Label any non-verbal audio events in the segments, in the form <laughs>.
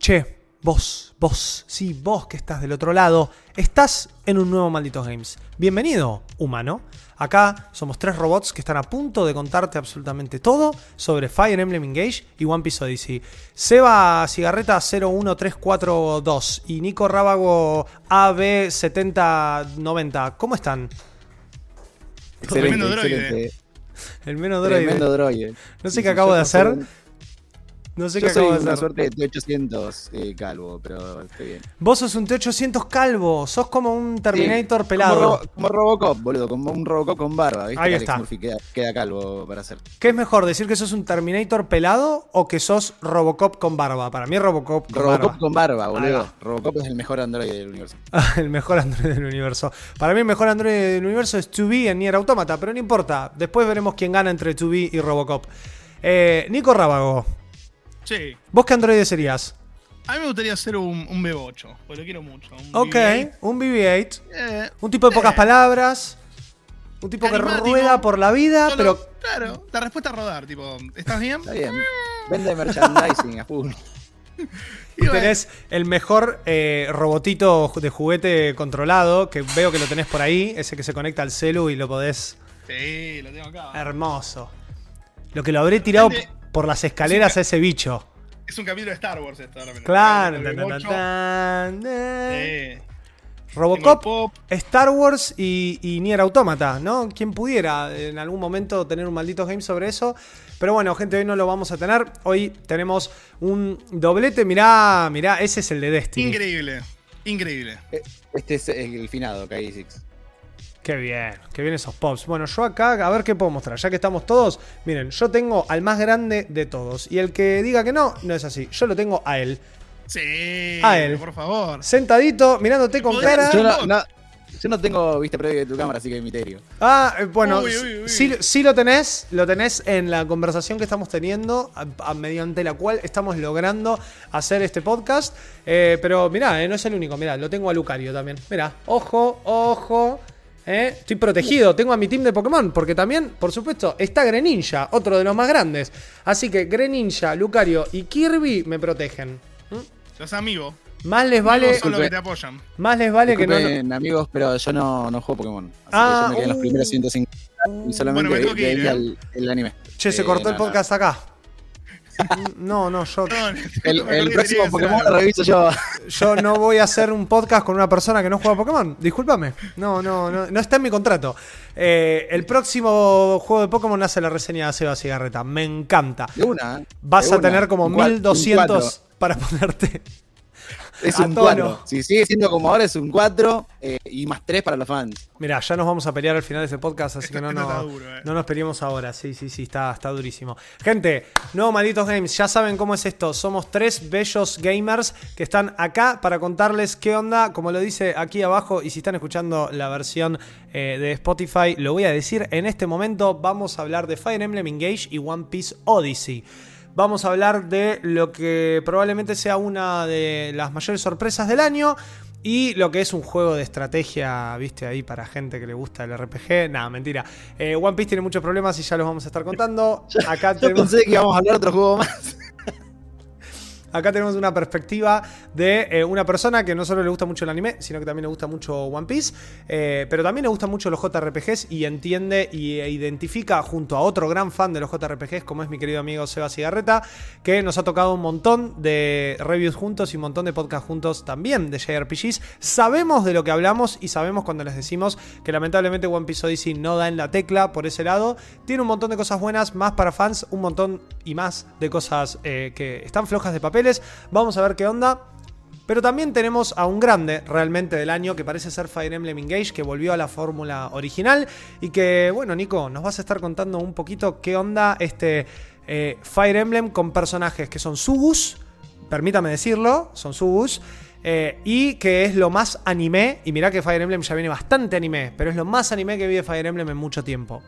Che, vos, vos, sí, vos que estás del otro lado, estás en un nuevo Malditos Games. Bienvenido, humano. Acá somos tres robots que están a punto de contarte absolutamente todo sobre Fire Emblem Engage y One Piece Odyssey. Seba Cigarreta 01342 y Nico Rábago AB7090. ¿Cómo están? Excelente, excelente. El menos droide. Tremendo droide. No sé qué acabo de hacer. No sé Yo qué soy acabo de una hacer. suerte de T800 eh, calvo, pero estoy bien. Vos sos un T800 calvo. Sos como un Terminator Sí, pelado. Como, Robo- como Robocop, boludo, como un Robocop con barba, ¿viste? Ahí está. Murphy queda, queda calvo para hacer. ¿Qué es mejor, decir que sos un Terminator pelado o que sos Robocop con barba? Para mí es Robocop con Robocop barba. con barba, boludo. Robocop es el mejor androide del universo. <laughs> el mejor Android del universo. Para mí el mejor Android del universo es 2B en Nier Automata, pero no importa. Después veremos quién gana entre 2B y Robocop. Eh, Nico Rábago, Sí. ¿vos qué androide serías? A mí me gustaría ser un, un B8, porque lo quiero mucho. un Ok, BB-8. un BB-8. Eh, Un tipo de pocas Eh. palabras. Un tipo que rueda por la vida, solo- pero Claro, la respuesta es rodar, tipo, ¿estás bien? Está bien. Vende merchandising a full. <laughs> Y bueno, tenés el mejor eh, robotito de juguete controlado, que veo que lo tenés por ahí, ese que se conecta al celu y lo podés... Sí, lo tengo acá. Hermoso. Lo que lo habré tirado Depende- por las escaleras a ese bicho. Es un capítulo de Star Wars esto. ahora Claro. tan, tan, B8. tan, tan. Sí. Robocop, pop. Star Wars y, y Nier Automata, ¿no? Quien pudiera en algún momento tener un maldito game sobre eso. Pero bueno, gente, hoy no lo vamos a tener. Hoy tenemos un doblete. Mirá, mirá, ese es el de Destiny. Increíble. Increíble. Eh, Este es el finado, KI6. Qué bien, qué bien esos pops. Bueno, yo acá, a ver qué puedo mostrar. Ya que estamos todos, miren, yo tengo al más grande de todos. Y el que diga que no, no es así. Yo lo tengo a él. Sí. A él. Por favor. Sentadito, mirándote con cara. Yo no, no- yo no tengo vista previa de tu cámara, así que hay misterio. Ah, eh, bueno, Uy, uy, uy. sí, sí lo tenés, lo tenés en la conversación que estamos teniendo, a- a- mediante la cual estamos logrando hacer este podcast. Eh, pero mirá, eh, no es el único, mirá, lo tengo a Lucario también. Mirá, ojo, ojo. Eh, Estoy protegido, tengo a mi team de Pokémon, porque también, por supuesto, está Greninja, otro de los más grandes. Así que Greninja, Lucario y Kirby me protegen. Los amigos. Más les vale, son los que te apoyan. más les vale que no... Amigos, pero yo no, no juego Pokémon. Así Ah, que yo me quedé en los uh. primeros 150 y solamente Bueno, me tengo que ir, veía ¿eh? el, el anime. Che, se Eh, cortó el podcast acá. No, no, yo. El, el próximo Pokémon lo reviso yo. Yo no voy a hacer un podcast con una persona que no juega Pokémon. Discúlpame. No, no, no, no está en mi contrato. Eh, el próximo juego de Pokémon hace la reseña de Seba Cigarreta. Me encanta. De una. Vas de a una. tener como Un cua- un 1200 cuatro. para ponerte. Es a un tono. 4. Si sigue siendo como ahora, es un 4 y más 3 para los fans. Mira, ya nos vamos a pelear al final de este podcast, así Esto- que no, no, duro, eh. no nos peleemos ahora. Sí, sí, sí, está, está durísimo. Gente, nuevo Malditos Games, ya saben cómo es esto. Somos tres bellos gamers que están acá para contarles qué onda, como lo dice aquí abajo, y si están escuchando la versión eh, de Spotify, lo voy a decir en este momento. Vamos a hablar de Fire Emblem Engage y One Piece Odyssey. Vamos a hablar de lo que probablemente sea una de las mayores sorpresas del año. Y lo que es un juego de estrategia, viste, ahí para gente que le gusta el RPG. Nada, mentira. Eh, One Piece tiene muchos problemas y ya los vamos a estar contando. <laughs> Acá Yo tenemos, pensé que íbamos a hablar de otro juego más. Acá tenemos una perspectiva de eh, una persona que no solo le gusta mucho el anime, sino que también le gusta mucho One Piece. eh, pero también le gustan mucho los JRPGs y entiende y, e identifica junto a otro gran fan de los JRPGs, como es mi querido amigo Seba Cigarreta, que nos ha tocado un montón de reviews juntos y un montón de podcasts juntos también de JRPGs. Sabemos de lo que hablamos y sabemos cuando les decimos que lamentablemente One Piece Odyssey no da en la tecla por ese lado. Tiene un montón de cosas buenas, más para fans, un montón y más de cosas eh, que están flojas de Vamos a ver qué onda. Pero también tenemos a un grande realmente del año que parece ser Fire Emblem Engage, que volvió a la fórmula original. Y que, bueno, Nico, nos vas a estar contando un poquito qué onda este eh, Fire Emblem con personajes que son Subus, permítame decirlo, son Subus. eh, y que es lo más anime. Y mirá que Fire Emblem ya viene bastante anime, pero es lo más anime que vi de Fire Emblem en mucho tiempo.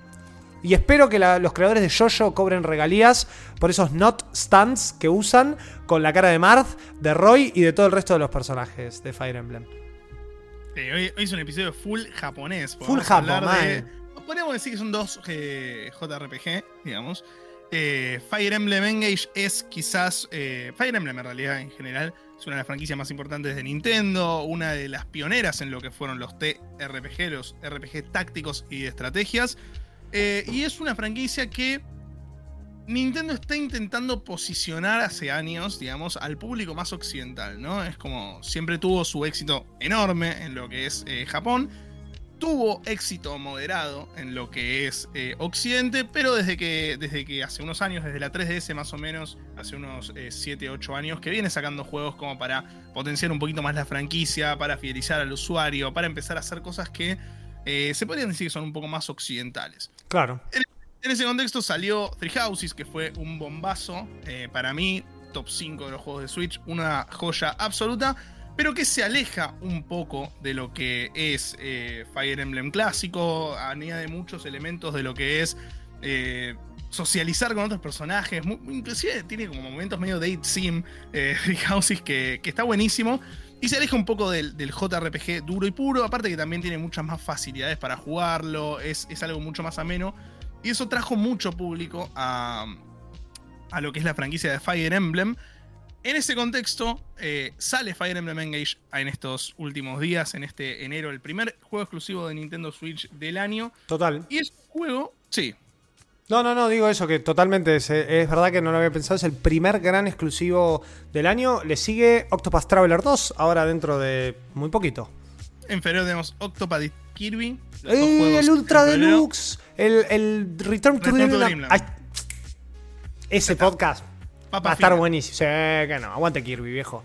Y espero que la- los creadores de Jojo cobren regalías por esos not stands que usan con la cara de Marth, de Roy y de todo el resto de los personajes de Fire Emblem. Sí, hoy, hoy es un episodio full japonés. Full vamos a hablar Japo, de-. Podríamos decir que son dos eh, JRPG, digamos. eh, Fire Emblem Engage es quizás. eh, Fire Emblem en realidad en general es una de las franquicias más importantes de Nintendo, una de las pioneras en lo que fueron los TRPG, los RPG tácticos y de estrategias. Eh, y es una franquicia que Nintendo está intentando posicionar hace años, digamos, al público más occidental, ¿no? Es como siempre tuvo su éxito enorme en lo que es eh, Japón, tuvo éxito moderado en lo que es eh, Occidente, pero desde que, desde que hace unos años, desde la 3DS más o menos, hace unos 7, 8 años, que viene sacando juegos como para potenciar un poquito más la franquicia, para fidelizar al usuario, para empezar a hacer cosas que eh, se podrían decir que son un poco más occidentales. Claro. En ese contexto salió Three Houses, que fue un bombazo. eh, para mí, top 5 de los juegos de Switch, una joya absoluta, pero que se aleja un poco de lo que es eh, Fire Emblem clásico, añade muchos elementos de lo que es eh, socializar con otros personajes, inclusive tiene como momentos medio date sim, eh, <laughs> Three Houses, que, que está buenísimo. Y se aleja un poco del, del JRPG duro y puro, aparte que también tiene muchas más facilidades para jugarlo, es, es algo mucho más ameno. Y eso trajo mucho público a, a lo que es la franquicia de Fire Emblem. En ese contexto, eh, sale Fire Emblem Engage en estos últimos días, en este enero, el primer juego exclusivo de Nintendo Switch del año. Total. Y es un juego, sí, No, no, no, digo eso, que totalmente es, es verdad que no lo había pensado. Es el primer gran exclusivo del año. Le sigue Octopath Traveler 2, ahora dentro de muy poquito. en febrero tenemos Octopath Kirby. ¡Eh, el Ultra. Deluxe! El, el Return to Return Dreamland. Dreamland. Ay, ese podcast Papa va a estar fina. buenísimo. Sí, que no, aguante Kirby, viejo.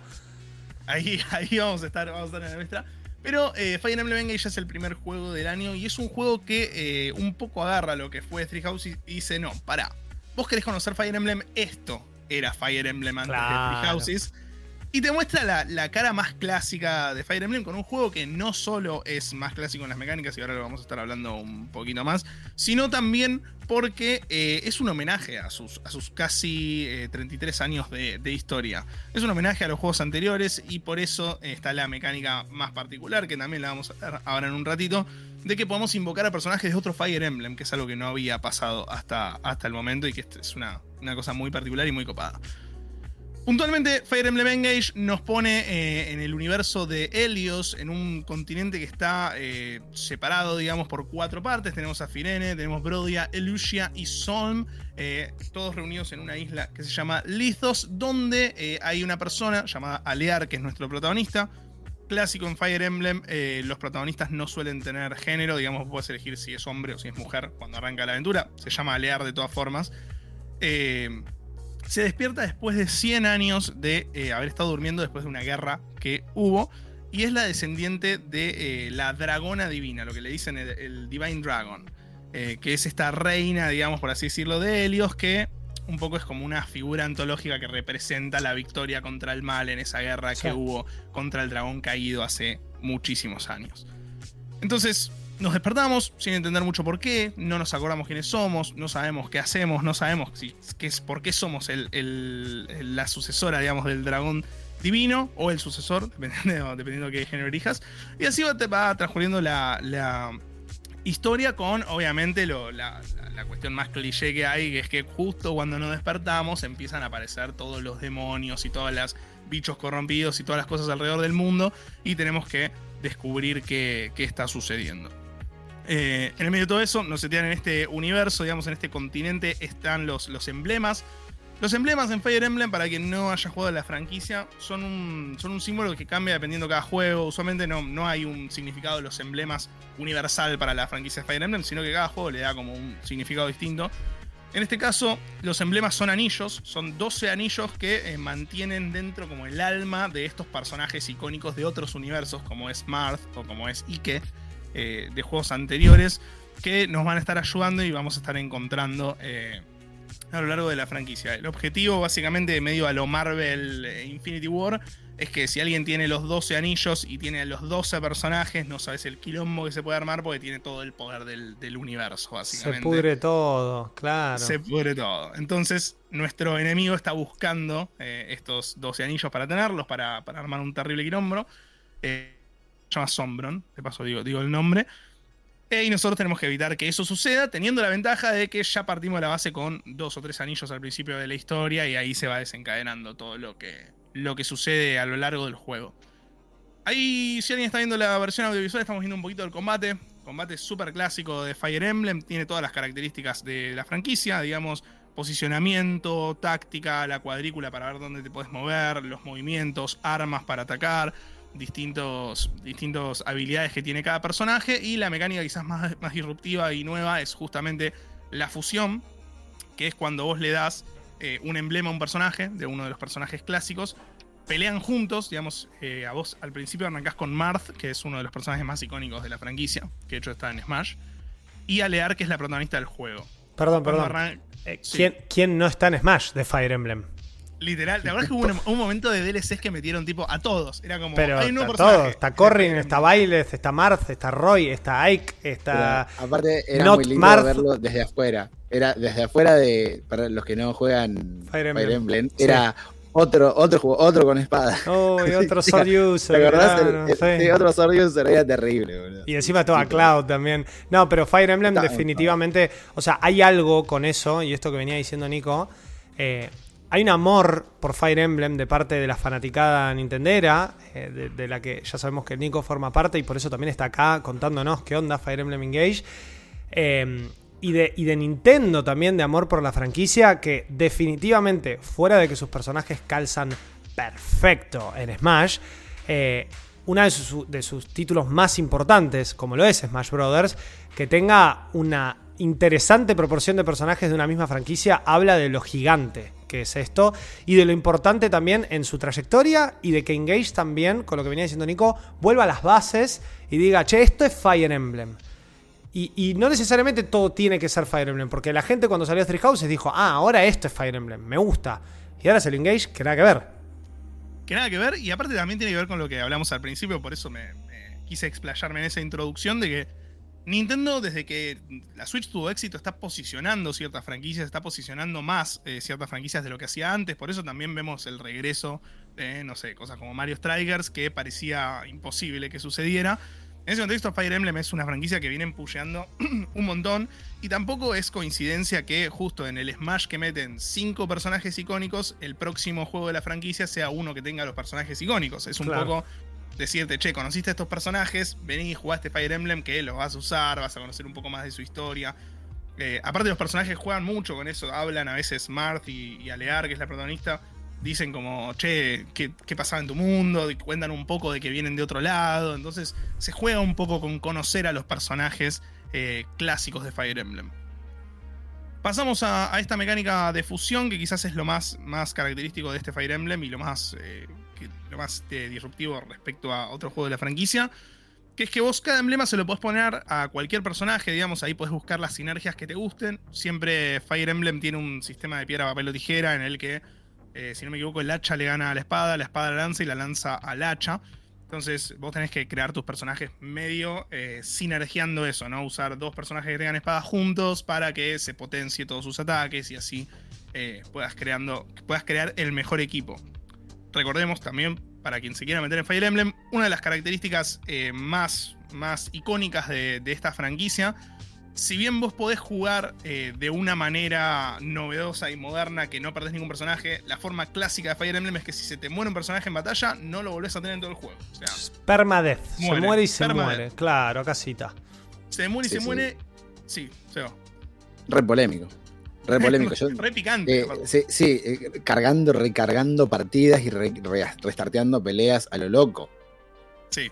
Ahí, ahí vamos a estar, vamos a estar en la nuestra. Pero eh, Fire Emblem Engage es el primer juego del año y es un juego que eh, un poco agarra lo que fue Three Houses y dice, no, pará, vos querés conocer Fire Emblem, esto era Fire Emblem antes de. Three Houses. Y te muestra la, la cara más clásica de Fire Emblem con un juego que no solo es más clásico en las mecánicas, y ahora lo vamos a estar hablando un poquito más, sino también porque eh, es un homenaje a sus, a sus casi eh, 33 años de, historia. Es un homenaje a los juegos anteriores y por eso eh, está la mecánica más particular, que también la vamos a ver ahora en un ratito, de que podemos invocar a personajes de otro Fire Emblem, que es algo que no había pasado hasta, hasta el momento y que es una, una cosa muy particular y muy copada. Puntualmente, Fire Emblem Engage nos pone eh, en el universo de Helios, en un continente que está eh, separado, digamos, por cuatro partes. Tenemos a Firene, tenemos Brodia, Elusia y Solm, eh, todos reunidos en una isla que se llama Lithos, donde hay una persona llamada Alear, que es nuestro protagonista. Clásico en Fire Emblem, los protagonistas no suelen tener género, digamos, puedes elegir si es hombre o si es mujer cuando arranca la aventura. Se llama Alear de todas formas. Eh, se despierta después de 100 años de eh, haber estado durmiendo después de una guerra que hubo. Y es la descendiente de eh, la dragona divina, lo que le dicen el, el Divine Dragon. eh, que es esta reina, digamos, por así decirlo, de Helios, que un poco es como una figura antológica que representa la victoria contra el mal en esa guerra Sí. que hubo contra el dragón caído hace muchísimos años. Entonces, nos despertamos sin entender mucho por qué, no nos acordamos quiénes somos, no sabemos qué hacemos, no sabemos qué es, por qué somos el- la sucesora, digamos, del dragón divino o el sucesor, <laughs> dependiendo, dependiendo de qué género elijas. Y así va, transcurriendo la, historia con, obviamente, la, la- cuestión más cliché que hay, que es que justo cuando nos despertamos empiezan a aparecer todos los demonios y todos los bichos corrompidos y todas las cosas alrededor del mundo y tenemos que descubrir qué, qué está sucediendo. Eh, en el medio de todo eso, nos setean en este universo, digamos, en este continente, están los, emblemas. Los emblemas en Fire Emblem, para quien no haya jugado la franquicia, son un, símbolo que cambia dependiendo de cada juego. Usualmente no, no hay un significado de los emblemas universal para la franquicia de Fire Emblem, sino que cada juego le da como un significado distinto. En este caso, los emblemas son anillos, son 12 anillos que eh, mantienen dentro como el alma de estos personajes icónicos de otros universos, como es Marth o como es Ike, eh, de juegos anteriores, que nos van a estar ayudando y vamos a estar encontrando eh, a lo largo de la franquicia. El objetivo, básicamente, medio a lo Marvel eh, Infinity War, es que si alguien tiene los 12 anillos y tiene los 12 personajes, no sabes el quilombo que se puede armar porque tiene todo el poder del, del universo, Se básicamente pudre todo, claro. se pudre todo. Entonces, nuestro enemigo está buscando eh, estos 12 anillos para tenerlos, para, para armar un terrible quilombo. Eh, se llama Sombron, de paso digo, digo el nombre. Eh, y nosotros tenemos que evitar que eso suceda, teniendo la ventaja de que ya partimos de la base con dos o tres anillos al principio de la historia y ahí se va desencadenando todo lo que, lo que sucede a lo largo del juego. Ahí, si alguien está viendo la versión audiovisual, estamos viendo un poquito del combate. Combate súper clásico de Fire Emblem, tiene todas las características de la franquicia, digamos, posicionamiento, táctica, la cuadrícula para ver dónde te puedes mover, los movimientos, armas para atacar, distintos, distintos habilidades que tiene cada personaje y la mecánica quizás más, más disruptiva y nueva es justamente la fusión, que es cuando vos le das eh, un emblema a un personaje, de uno de los personajes clásicos, pelean juntos, digamos, eh, a vos al principio arrancás con Marth, que es uno de los personajes más icónicos de la franquicia, que de hecho está en Smash, y a Lear, que es la protagonista del juego. Perdón, perdón. arran- Eh, sí. ¿quién, quién no está en Smash de Fire Emblem? Literal, la verdad es que hubo un, un momento de DLCs que metieron tipo a todos. Era como, Pero hay un está nuevo Corrin, está Bailes, está Marth, está Roy, está Ike, está. Pero, aparte, era Not muy lindo Marth. verlo desde afuera. Era desde afuera de. Para los que no juegan Fire Fire Emblem. Sí. era otro, otro juego, otro con espada. Oh, y otro <laughs> Sword ¿Te User. acordás? claro, El- el- sí. sí, otro Sword User era terrible, boludo. Y encima toda Cloud también. No, pero Fire Emblem Está- definitivamente. O sea, hay algo con eso, y esto que venía diciendo Nico. eh, hay un amor por Fire Emblem de parte de la fanaticada nintendera, eh, de, la que ya sabemos que Nico forma parte y por eso también está acá contándonos qué onda Fire Emblem Engage. Y, de, y de Nintendo también, de amor por la franquicia, que definitivamente, fuera de que sus personajes calzan perfecto en Smash, eh, uno de sus, de sus títulos más importantes, como lo es Smash Brothers, que tenga una interesante proporción de personajes de una misma franquicia, habla de lo gigante que es esto y de lo importante también en su trayectoria y de que Engage también, con lo que venía diciendo Nico, vuelva a las bases y diga, che, esto es Fire Emblem. Y, y no necesariamente todo tiene que ser Fire Emblem, porque la gente cuando salió Three Houses dijo, ah, ahora esto es Fire Emblem, me gusta. Y ahora es el Engage, que nada que ver. Que nada que ver, y aparte también tiene que ver con lo que hablamos al principio, por eso me quise explayarme en esa introducción de que Nintendo, desde que la Switch tuvo éxito, está posicionando ciertas franquicias, está posicionando más eh, ciertas franquicias de lo que hacía antes, por eso también vemos el regreso de, no sé, cosas como Mario Strikers, que parecía imposible que sucediera. En ese contexto, Fire Emblem es una franquicia que vienen pusheando <clears throat> un montón. Y tampoco es coincidencia que justo en el Smash que meten cinco personajes icónicos, el próximo juego de la franquicia sea uno que tenga los personajes icónicos. Es un Claro. poco decirte, che, conociste a estos personajes, vení jugaste Fire Emblem, que los vas a usar, vas a conocer un poco más de su historia. Eh, aparte los personajes juegan mucho con eso, hablan a veces Marth y, y Alear, que es la protagonista, dicen como, che, ¿qué, qué pasaba en tu mundo? Cuentan un poco de que vienen de otro lado, entonces se juega un poco con conocer a los personajes eh, clásicos de Fire Emblem. Pasamos a, esta mecánica de fusión, que quizás es lo más, más característico de este Fire Emblem y lo más, eh, lo más eh, disruptivo respecto a otro juego de la franquicia. Que es que vos cada emblema se lo podés poner a cualquier personaje, digamos, ahí podés buscar las sinergias que te gusten. Siempre Fire Emblem tiene un sistema de piedra, papel o tijera en el que, eh, si no me equivoco, el hacha le gana a la espada, la espada la lanza y la lanza al hacha. Entonces vos tenés que crear tus personajes medio eh, sinergiando eso, ¿no? Usar dos personajes que tengan espadas juntos para que se potencie todos sus ataques y así eh, puedas, creando, puedas crear el mejor equipo. Recordemos también, para quien se quiera meter en Fire Emblem, una de las características eh, más, más icónicas de, de esta franquicia. Si bien vos podés jugar eh, de una manera novedosa y moderna que no perdés ningún personaje, la forma clásica de Fire Emblem es que si se te muere un personaje en batalla, no lo volvés a tener en todo el juego. O sea, Permadeath. Se Muere. muere y se Permadeath. muere. Claro, casita. se muere y Sí, se sí. muere. Sí, se va. Re polémico. Re <laughs> polémico. Yo, Re picante. eh, sí, sí, eh, cargando, recargando partidas y re- re- restarteando peleas a lo loco. Sí.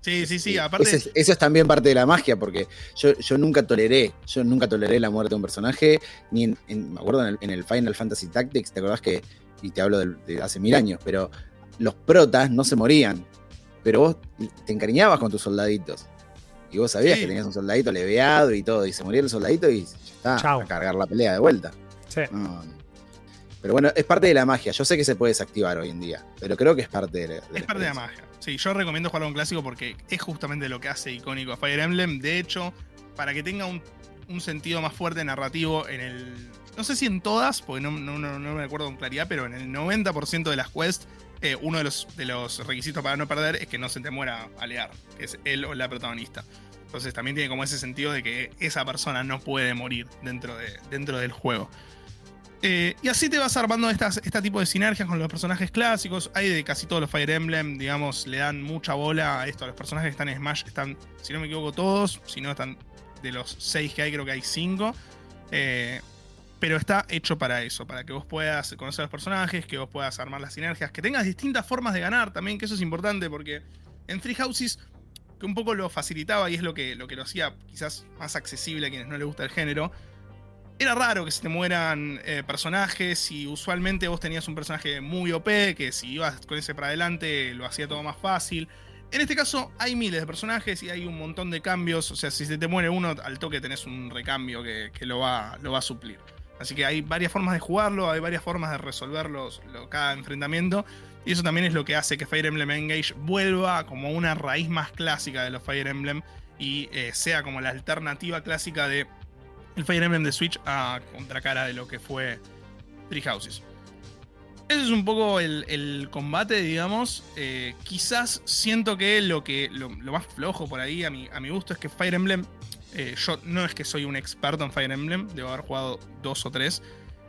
Sí, sí, sí. Eh, Aparte, Eso es, eso es también parte de la magia, porque yo, yo nunca toleré, yo nunca toleré la muerte de un personaje, ni en, en- me acuerdo en el, en el Final Fantasy Tactics, ¿te acordás que, y te hablo de, hace mil años, pero los protas no se morían, pero vos te encariñabas con tus soldaditos. Y vos sabías Sí. que tenías un soldadito leveado y todo, y se moría el soldadito y ya está, a cargar la pelea de vuelta. Sí. No. Pero bueno, es parte de la magia. Yo sé que se puede desactivar hoy en día, pero creo que es parte de la, de la Es parte de la magia. Sí, yo recomiendo jugar a un clásico porque es justamente lo que hace icónico a Fire Emblem. De hecho, para que tenga un, un sentido más fuerte narrativo en el. No sé si en todas, porque no, no- no- no me acuerdo con claridad, pero en el 90% de las quests, eh, uno de los, requisitos para no perder es que no se te muera Alear, que es él o la protagonista. Entonces también tiene como ese sentido de que esa persona no puede morir dentro, de, dentro del juego. Eh, y así te vas armando este tipo de sinergias con los personajes clásicos. Hay de casi todos los Fire Emblem, digamos, le dan mucha bola a esto. Los personajes que están en Smash están, si no me equivoco, todos. Si no, están de los seis que hay, creo que hay cinco. Eh, pero está hecho para eso, para que vos puedas conocer a los personajes, que vos puedas armar las sinergias, que tengas distintas formas de ganar también, que eso es importante porque en Three Houses, que un poco lo facilitaba y es lo que, lo que lo hacía quizás más accesible a quienes no les gusta el género, era raro que se te mueran eh, personajes y usualmente vos tenías un personaje muy OP que si ibas con ese para adelante lo hacía todo más fácil. En este caso hay miles de personajes y hay un montón de cambios, o sea, si se te muere uno, al toque tenés un recambio que, lo, va, lo va a suplir. Así que hay varias formas de jugarlo, hay varias formas de resolver cada enfrentamiento. Y eso también es lo que hace que Fire Emblem Engage vuelva como una raíz más clásica de los Fire Emblem y eh, sea como la alternativa clásica de el Fire Emblem de Switch a contracara de lo que fue Three Houses. Ese es un poco el, combate, digamos. Eh, quizás siento que lo que lo, más flojo por ahí a mi, a mi gusto es que Fire Emblem eh, yo no es que soy un experto en Fire Emblem, debo haber jugado dos o tres.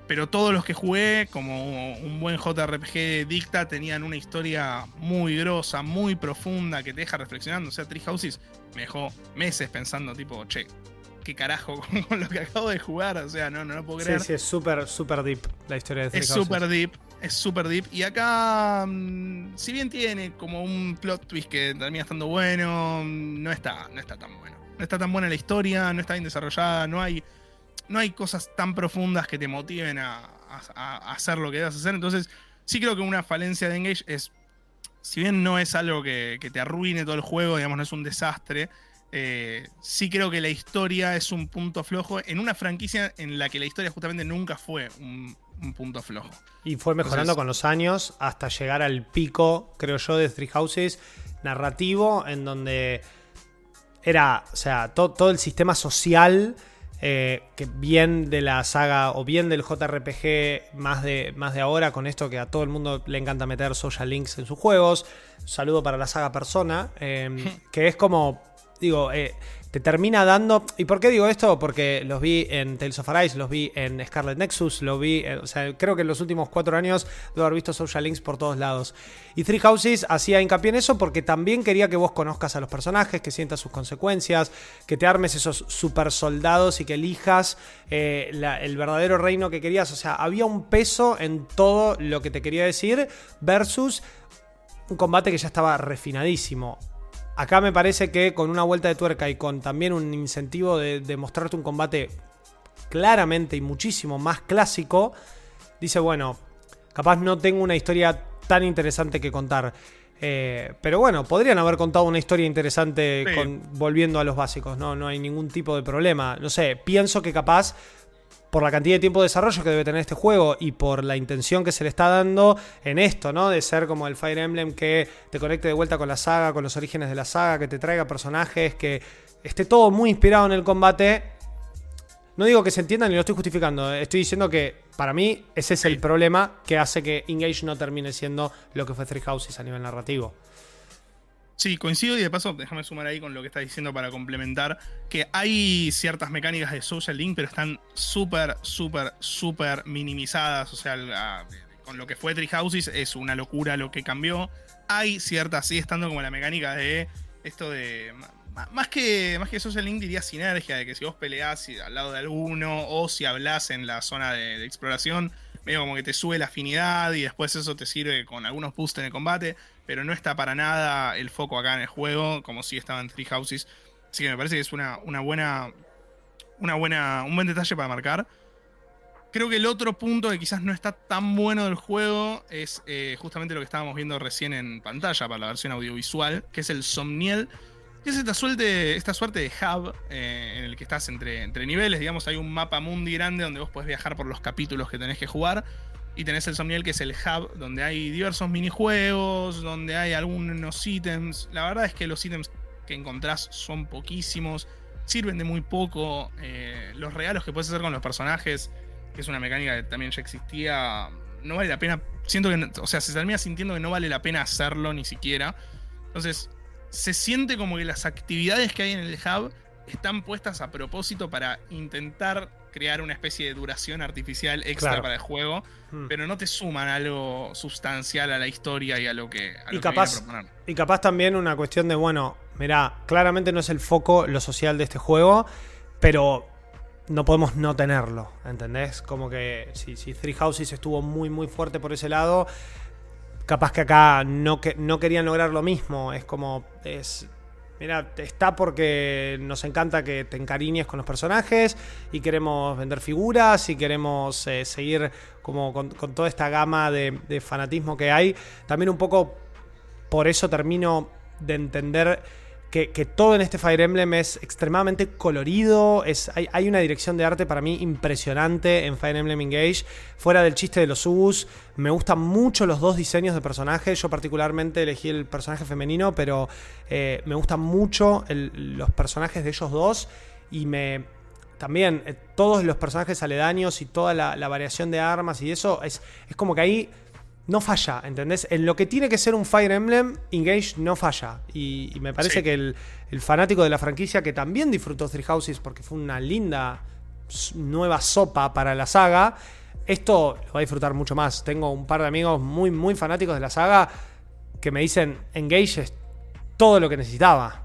Pero todos los que jugué, como un buen JRPG dicta, tenían una historia muy grosa, muy profunda, que te deja reflexionando. O sea, Tree Houses me dejó meses pensando, tipo, che, qué carajo <laughs> con, lo que acabo de jugar. O sea, no, no lo puedo creer. Sí, sí, es súper, súper deep la historia de Three Es súper deep, es súper deep. Y acá, mm, si bien tiene como un plot twist que termina estando bueno, no está, no está tan bueno no está tan buena la historia, no está bien desarrollada, no hay, no hay cosas tan profundas que te motiven a, hacer lo que debas hacer. Entonces, sí creo que una falencia de Engage es, si bien no es algo que, te arruine todo el juego, digamos, no es un desastre, eh, sí creo que la historia es un punto flojo en una franquicia en la que la historia justamente nunca fue un, punto flojo. Y fue mejorando con los años hasta llegar al pico, creo yo, de Three Houses narrativo, en donde era, o sea, todo el sistema social eh, que bien de la saga o bien del JRPG más de, más de ahora, con esto que a todo el mundo le encanta meter social links en sus juegos. saludo para la saga Persona, em, <laughs> que es como, digo, eh, te termina dando. ¿Y por qué digo esto? Porque los vi en Tales of Arise, los vi en Scarlet Nexus, lo vi. o sea, creo que en los últimos cuatro años debo haber visto social links por todos lados. Y Three Houses hacía hincapié en eso porque también quería que vos conozcas a los personajes, que sientas sus consecuencias, que te armes esos super soldados y que elijas eh, el verdadero reino que querías. O sea, había un peso en todo lo que te quería decir versus un combate que ya estaba refinadísimo. Acá me parece que con una vuelta de tuerca y con también un incentivo de, mostrarte un combate claramente y muchísimo más clásico, dice, bueno, capaz no tengo una historia tan interesante que contar. Eh, pero bueno, podrían haber contado una historia interesante volviendo a los básicos, ¿no? No hay ningún tipo de problema. No sé, pienso que capaz por la cantidad de tiempo de desarrollo que debe tener este juego y por la intención que se le está dando en esto, ¿no? De ser como el Fire Emblem que te conecte de vuelta con la saga, con los orígenes de la saga, que te traiga personajes, que esté todo muy inspirado en el combate. No digo que se entienda ni lo estoy justificando, eh. estoy diciendo que para mí ese es el problema que hace que Engage no termine siendo lo que fue Three Houses a nivel narrativo. Sí, coincido y de paso déjame sumar ahí con lo que estás diciendo para complementar que hay ciertas mecánicas de Social Link, pero están súper, súper, súper minimizadas. O sea, con lo que fue Tree Houses es una locura lo que cambió. Hay ciertas, sigue estando como la mecánica de esto de... Más que, más que Social Link diría sinergia, de que si vos peleás al lado de alguno o si hablas en la zona de, de exploración, medio como que te sube la afinidad y después eso te sirve con algunos boosts en el combate pero no está para nada el foco acá en el juego, como si estaba en Three Houses. Así que me parece que es una, una buena. Una buena. un buen detalle para marcar. Creo que el otro punto que quizás no está tan bueno del juego es eh, justamente lo que estábamos viendo recién en pantalla para la versión audiovisual, que es el Somniel, que es esta suerte, esta suerte de hub eh, en el que estás entre, entre niveles. Digamos, hay un mapa mundi grande donde vos podés viajar por los capítulos que tenés que jugar. Y tenés el Somniel, que es el hub, donde hay diversos minijuegos, donde hay algunos ítems. La verdad es que los ítems que encontrás son poquísimos, sirven de muy poco. Eh, los regalos que puedes hacer con los personajes, que es una mecánica que también ya existía, no vale la pena. Siento que, o sea, se termina sintiendo que no vale la pena hacerlo ni siquiera. Entonces, se siente como que las actividades que hay en el hub están puestas a propósito para intentar crear una especie de duración artificial extra Claro. para el juego, Hmm. pero no te suman algo sustancial a la historia y a lo que, a Y lo capaz- a. Y capaz también una cuestión de, bueno, mirá, claramente no es el foco lo social de este juego, pero no podemos no tenerlo, ¿entendés? Como que si, si Three Houses estuvo muy, muy fuerte por ese lado, capaz que acá no, que, no querían lograr lo mismo. Es como, es... Mira, está porque nos encanta que te encariñes con los personajes y queremos vender figuras y queremos eh, seguir como con, toda esta gama de fanatismo que hay. También un poco por eso termino de entender que, todo en este Fire Emblem es extremadamente colorido. Es, hay, hay una dirección de arte para mí impresionante en Fire Emblem Engage. Fuera del chiste de los Ubus, me gustan mucho los dos diseños de personajes. Yo particularmente elegí el personaje femenino, pero eh, me gustan mucho los personajes de ellos dos. Y me, también eh, todos los personajes aledaños y toda la, la variación de armas y eso es, es como que ahí no falla, ¿entendés? En lo que tiene que ser un Fire Emblem, Engage no falla. Y, y me parece Sí. que el, el fanático de la franquicia, que también disfrutó Three Houses porque fue una linda nueva sopa para la saga, esto lo va a disfrutar mucho más. Tengo un par de amigos muy, muy fanáticos de la saga que me dicen, Engage es todo lo que necesitaba.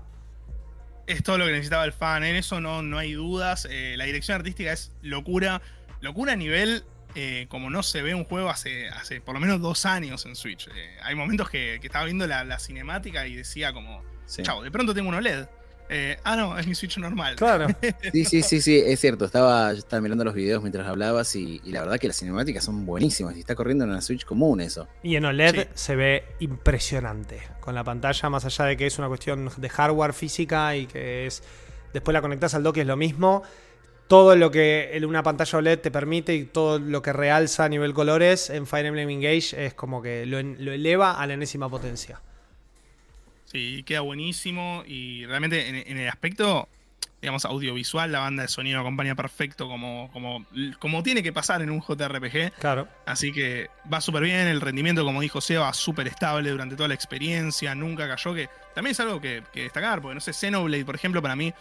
es todo lo que necesitaba el fan. En eso no, no hay dudas. Eh, la dirección artística es locura. Locura a nivel eh, como no se ve un juego hace, hace por lo menos dos años en Switch. Eh, hay momentos que, que estaba viendo la, la cinemática y decía como, Sí. chao, de pronto tengo un OLED. Eh, ah, no, es mi Switch normal. Claro. <laughs> Sí, sí, sí, sí, es cierto. Estaba, yo estaba mirando los videos mientras hablabas y, y la verdad que las cinemáticas son buenísimas y está corriendo en una Switch común eso. Y en OLED Sí. se ve impresionante. Con la pantalla, más allá de que es una cuestión de hardware física y que es. Después la conectas al dock y es lo mismo. Todo lo que una pantalla OLED te permite y todo lo que realza a nivel colores en Fire Emblem Engage es como que lo eleva a la enésima potencia. Sí, queda buenísimo y realmente en, en el aspecto, digamos, audiovisual, la banda de sonido acompaña perfecto como, como, como tiene que pasar en un JRPG. Claro. Así que va súper bien, el rendimiento, como dijo Seba, súper estable durante toda la experiencia, nunca cayó, que también es algo que, que destacar, porque no sé, Xenoblade, por ejemplo, para mí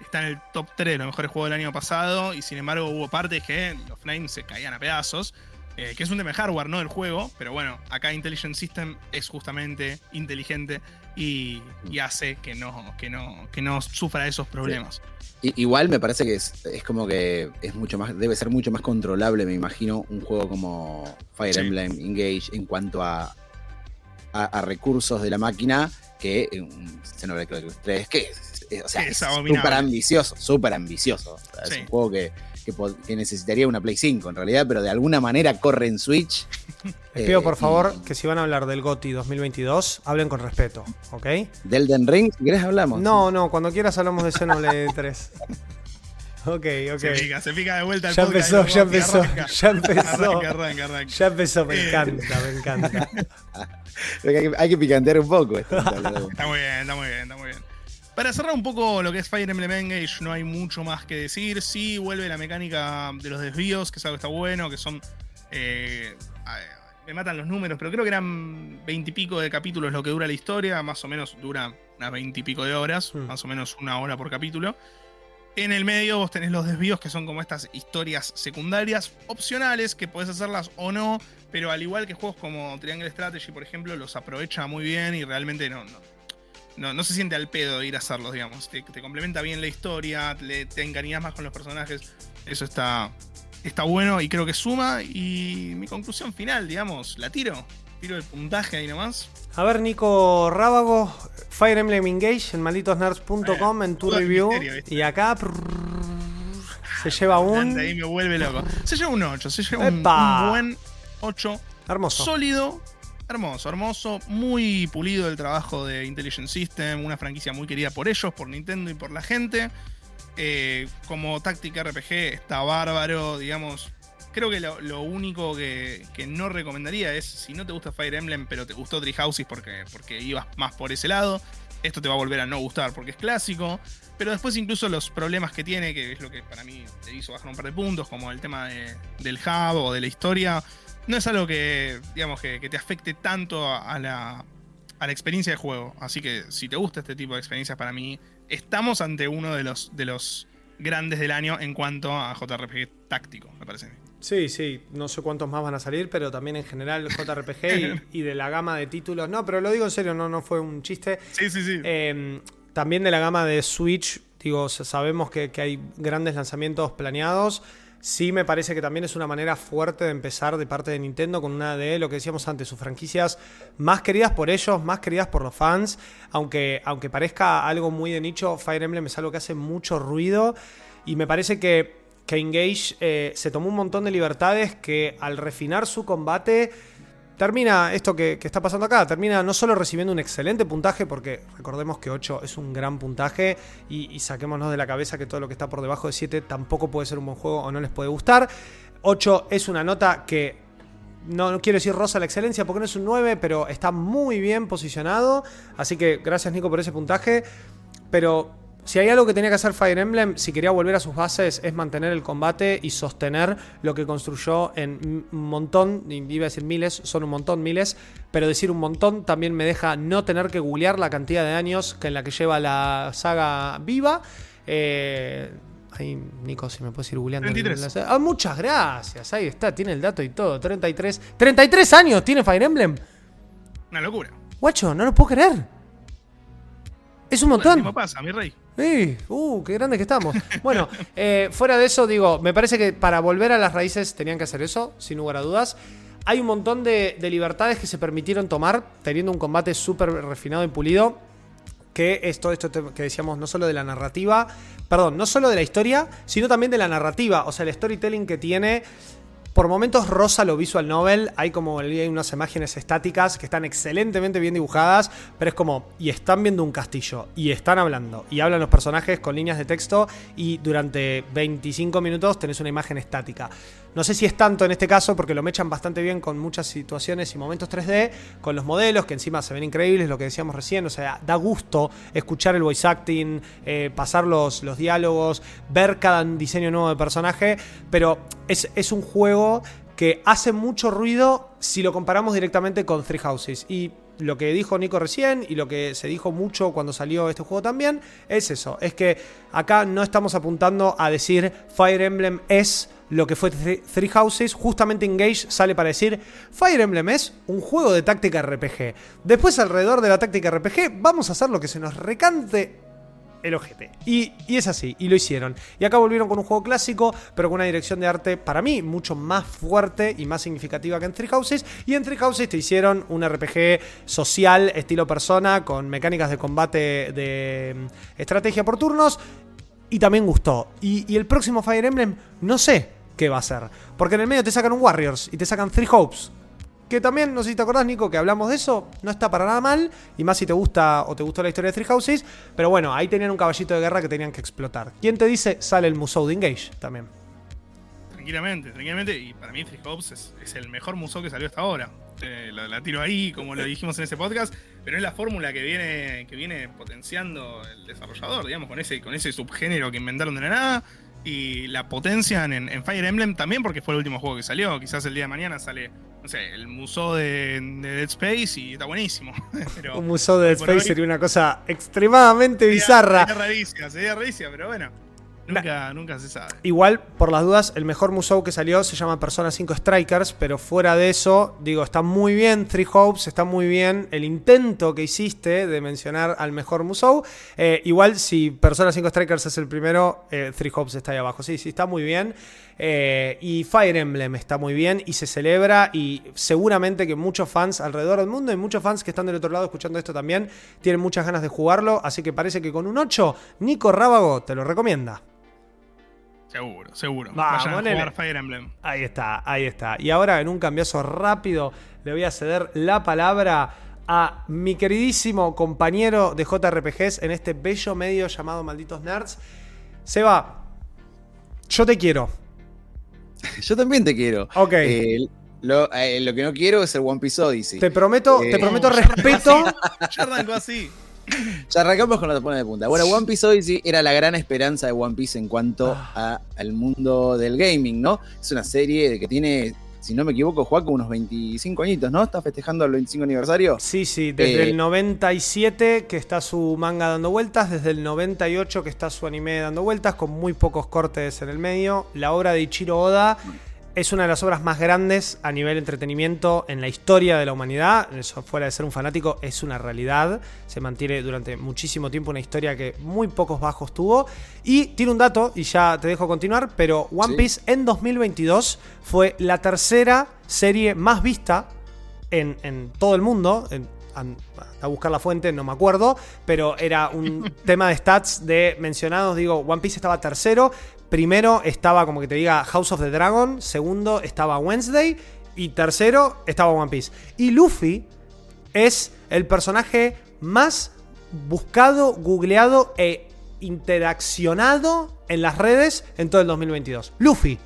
está en el top 3 de los mejores juegos del año pasado, y sin embargo hubo partes que los frames se caían a pedazos, eh, que es un tema de hardware, no del juego, pero bueno, acá Intelligent System es justamente inteligente y, y hace que no, que, no, que no sufra esos problemas. Igual me parece que es, es como que es mucho más, debe ser mucho más controlable, me imagino, un juego como Fire Sí. Emblem Engage en cuanto a, a, a recursos de la máquina que un Xenoblade Chronicles 3, que es, es- o sea, Es súper ambicioso, súper ambicioso. O sea, Sí. Es un juego que, que, necesitaría una Play 5 en realidad, pero de alguna manera corre en Switch. <laughs> Les Eh, pido por y- favor que si van a hablar del GOTI 2022, hablen con respeto, ¿ok? Del Elden Ring, si querés hablamos. No, no, cuando quieras hablamos de Xenoblade <laughs> 3. Ok, ok. Se pica, se pica de vuelta el Ya podcast, empezó, y ya empezó, arranca. ya empezó. Arranca, arranca, arranca. Ya empezó, me Eh. encanta, me encanta. <laughs> Hay que, hay que picantear un poco. esto, Está muy bien, está muy bien, está muy bien. Para cerrar un poco lo que es Fire Emblem Engage, no hay mucho más que decir. Sí, vuelve la mecánica de los desvíos, que es algo que está bueno, que son. eh, me matan los números, pero creo que eran veintipico de capítulos lo que dura la historia. Más o menos dura unas veintipico de horas, Hmm. más o menos una hora por capítulo. En el medio vos tenés los desvíos, que son como estas historias secundarias opcionales, que podés hacerlas o no, pero al igual que juegos como Triangle Strategy, por ejemplo, los aprovecha muy bien y realmente no, no, no, no se siente al pedo ir a hacerlos, digamos. Te, te complementa bien la historia, le- te encariñas más con los personajes. Eso está, está bueno y creo que suma. Y mi conclusión final, digamos, la tiro. Tiro el puntaje ahí nomás. A ver, Nico Rábago, Fire Emblem Engage en malditosnerds.com en tu review. Y acá prrr, se lleva ahí un. me vuelve loco. Se lleva un 8, se lleva un, un buen 8. Hermoso. Sólido, hermoso, hermoso, muy pulido el trabajo de Intelligent System, una franquicia muy querida por ellos, por Nintendo y por la gente. Eh, como táctica RPG está bárbaro, digamos. Creo que lo, único que, que no recomendaría es si no te gusta Fire Emblem, pero te gustó Three Houses porque, porque ibas más por ese lado, esto te va a volver a no gustar porque es clásico. Pero después incluso los problemas que tiene, que es lo que para mí te hizo bajar un par de puntos, como el tema de- del hub o de la historia, no es algo que, digamos, que, que te afecte tanto a, a la, a la experiencia de juego. Así que si te gusta este tipo de experiencias, para mí, estamos ante uno de los, de los grandes del año en cuanto a JRPG táctico, me parece. Sí, sí, no sé cuántos más van a salir, pero también en general <laughs> JRPG y, y de la gama de títulos. No, pero lo digo en serio, no, no fue un chiste. Sí, sí, sí. Eh, también de la gama de Switch, digo, sabemos que, que hay grandes lanzamientos planeados. Sí me parece que también es una manera fuerte de empezar de parte de Nintendo con una de lo que decíamos antes, sus franquicias más queridas por ellos, más queridas por los fans. Aunque, aunque parezca algo muy de nicho, Fire Emblem es algo que hace mucho ruido. Y me parece que, que Engage eh, se tomó un montón de libertades que al refinar su combate termina esto que, está pasando acá, termina no solo recibiendo un excelente puntaje, porque recordemos que 8 es un gran puntaje y, y saquémonos de la cabeza que todo lo que está por debajo de 7 tampoco puede ser un buen juego o no les puede gustar. 8 es una nota que no, no quiero decir rosa la excelencia porque no es un 9, pero está muy bien posicionado. Así que gracias Nico por ese puntaje. Pero si hay algo que tenía que hacer Fire Emblem, si quería volver a sus bases, es mantener el combate y sostener lo que construyó en un montón, iba a decir miles, son un montón, miles, pero decir un montón también me deja no tener que googlear la cantidad de años que en la que lleva la saga viva. Eh, ahí, Nico, si me puedes ir googleando. 33. Ah, muchas gracias, ahí está, tiene el dato y todo. 33. 33 años tiene Fire Emblem. Una locura. Guacho, no lo puedo creer. Es un montón. tiempo pasa, mi rey. Sí, uh, qué grande que estamos. Bueno, <laughs> eh, fuera de eso, digo, me parece que para volver a las raíces tenían que hacer eso, sin lugar a dudas. Hay un montón de, de libertades que se permitieron tomar, teniendo un combate súper refinado y pulido. Que es todo esto que decíamos, no solo de la narrativa, perdón, no solo de la historia, sino también de la narrativa. O sea, el storytelling que tiene por momentos rosa lo visual novel. Hay como hay unas imágenes estáticas que están excelentemente bien dibujadas, pero es como, y están viendo un castillo, y están hablando, y hablan los personajes con líneas de texto, y durante 25 minutos tenés una imagen estática. No sé si es tanto en este caso, porque lo mechan bastante bien con muchas situaciones y momentos 3D, con los modelos, que encima se ven increíbles, lo que decíamos recién, o sea, da gusto escuchar el voice acting, eh, pasar los, los diálogos, ver cada diseño nuevo de personaje, pero es, es un juego que hace mucho ruido si lo comparamos directamente con Three Houses. Y lo que dijo Nico recién y lo que se dijo mucho cuando salió este juego también es eso, es que acá no estamos apuntando a decir Fire Emblem es lo que fue Three Houses, justamente Engage sale para decir Fire Emblem es un juego de táctica RPG. Después alrededor de la táctica RPG vamos a hacer lo que se nos recante el ojete. Y, y es así, y lo hicieron. Y acá volvieron con un juego clásico, pero con una dirección de arte, para mí, mucho más fuerte y más significativa que en Three Houses. Y en Three Houses te hicieron un RPG social, estilo persona, con mecánicas de combate de mm, estrategia por turnos. Y también gustó. Y, y el próximo Fire Emblem, no sé qué va a ser. Porque en el medio te sacan un Warriors y te sacan Three Hopes. Que también, no sé si te acordás, Nico, que hablamos de eso. No está para nada mal. Y más si te gusta o te gustó la historia de Three Houses. Pero bueno, ahí tenían un caballito de guerra que tenían que explotar. ¿Quién te dice? Sale el Musou de Engage también. Tranquilamente, tranquilamente. Y para mí, Three Hopes es, es el mejor museo que salió hasta ahora. Eh, la, la tiro ahí, como lo dijimos en ese podcast. Pero es la fórmula que viene, que viene potenciando el desarrollador, digamos, con ese, con ese subgénero que inventaron de la nada. Y la potencian en, en Fire Emblem también porque fue el último juego que salió. Quizás el día de mañana sale, no sé, el museo de, de Dead Space y está buenísimo. <laughs> Pero, Un Musou de Dead hoy- Space sería una cosa extremadamente bizarra. Sería rarísima, sería rarísima, pero bueno. Nunca, nunca se sabe. Igual, por las dudas, el mejor Musou que salió se llama Persona 5 Strikers, pero fuera de eso, digo, está muy bien Three Hopes, está muy bien el intento que hiciste de mencionar al mejor Musou. Eh, igual, si Persona 5 Strikers es el primero, eh, Three Hopes está ahí abajo. Sí, sí, está muy bien. Eh, y Fire Emblem está muy bien y se celebra y seguramente que muchos fans alrededor del mundo y muchos fans que están del otro lado escuchando esto también tienen muchas ganas de jugarlo, así que parece que con un 8, Nico Rábago te lo recomienda. Seguro, seguro. Vamos, Vayan a jugar Fire Emblem. Ahí está, ahí está. Y ahora en un cambiazo rápido le voy a ceder la palabra a mi queridísimo compañero de JRPGs en este bello medio llamado Malditos Nerds. Seba, yo te quiero. <laughs> Yo también te quiero. Ok. Eh, lo, eh, lo que no quiero es el One Piece Odyssey. Te prometo, te Eh, prometo respeto. Ya arrancó así. <coughs> Ya arrancamos con la tapona de punta. Bueno, One Piece Odyssey era la gran esperanza de One Piece en cuanto Ah. a- al mundo del gaming, ¿no? Es una serie que tiene si no me equivoco, Juaco unos 25 añitos, ¿no? ¿Está festejando el 25 aniversario? Sí, sí, desde Eh, el 97 que está su manga dando vueltas, desde el 98 que está su anime dando vueltas, con muy pocos cortes en el medio. La obra de Ichiro Oda es una de las obras más grandes a nivel entretenimiento en la historia de la humanidad. Eso fuera de ser un fanático es una realidad. Se mantiene durante muchísimo tiempo una historia que muy pocos bajos tuvo. Y tiene un dato, y ya te dejo continuar, pero One Sí. Piece en 2022 fue la tercera serie más vista en, en todo el mundo. en- a buscar la fuente, no me acuerdo, pero era un <laughs> tema de stats de mencionados. Digo, One Piece estaba tercero. Primero estaba, como que te diga, House of the Dragon. Segundo estaba Wednesday. Y tercero estaba One Piece. Y Luffy es el personaje más buscado, googleado e interaccionado en las redes en todo el 2022. Luffy.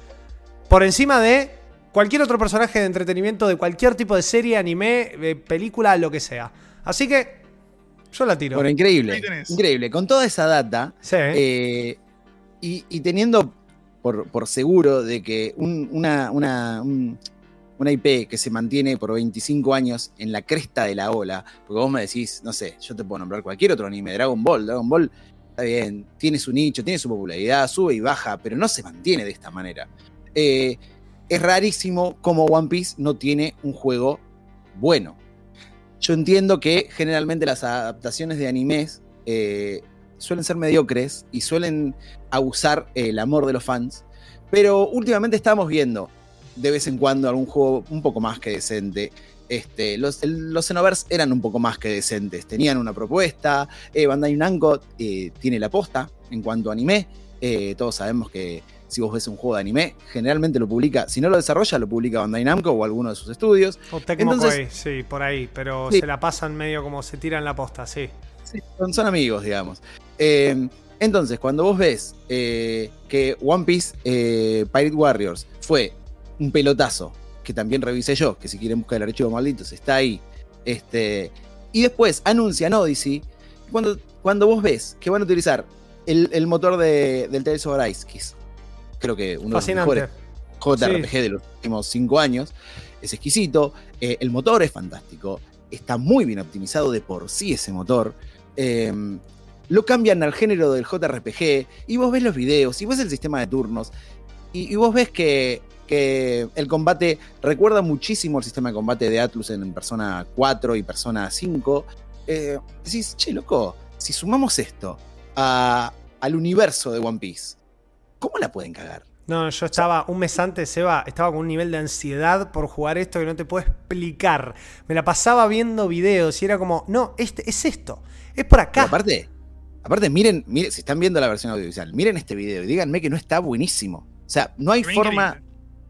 Por encima de cualquier otro personaje de entretenimiento de cualquier tipo de serie, anime, eh, película, lo que sea. Así que yo la tiro. Bueno, increíble. Increíble. Con toda esa data, Sí. eh, y, teniendo por, seguro de que un- una, una, un- una IP que se mantiene por 25 años en la cresta de la ola, porque vos me decís, no sé, yo te puedo nombrar cualquier otro anime, Dragon Ball, Dragon Ball está bien, tiene su nicho, tiene su popularidad, sube y baja, pero no se mantiene de esta manera. Eh, es rarísimo como One Piece no tiene un juego bueno. Yo entiendo que generalmente las adaptaciones de animes eh, suelen ser mediocres y suelen abusar el amor de los fans, pero últimamente estamos viendo de vez en cuando algún juego un poco más que decente. Este, los, los Xenoverse eran un poco más que decentes, tenían una propuesta, eh, Bandai Namco eh, tiene la posta en cuanto a anime, eh, todos sabemos que si vos ves un juego de anime, generalmente lo publica, si no lo desarrolla, lo publica Bandai Namco o alguno de sus estudios. O Tecmo entonces- Koei, sí, por ahí. Pero Sí. se la pasan medio como se tiran la posta, sí. Sí, son, son amigos, digamos. Eh, entonces, cuando vos ves eh, que One Piece eh, Pirate Warriors fue un pelotazo, que también revisé yo, que si quieren buscar el archivo malditos está ahí, este, y después anuncian Odyssey, cuando, cuando vos ves que van a utilizar el, el motor de, del Tales of Arise, que es creo que uno de los mejores JRPG de los últimos cinco años. Es exquisito. eh, el motor es fantástico. Está muy bien optimizado de por sí ese motor. eh, lo cambian al género del JRPG. Y vos ves los videos, y ves el sistema de turnos. Y, y vos ves que, que el combate recuerda muchísimo el sistema de combate de Atlus en Persona 4 y Persona 5. Eh, decís, che, loco, si sumamos esto a- al universo de One Piece, ¿cómo la pueden cagar? No, yo estaba un mes antes, Seba, estaba con un nivel de ansiedad por jugar esto que no te puedo explicar. Me la pasaba viendo videos y era como, no, este, es esto, es por Pero acá. aparte, aparte miren, miren, si están viendo la versión audiovisual, miren este video y díganme que no está buenísimo. O sea, no hay forma,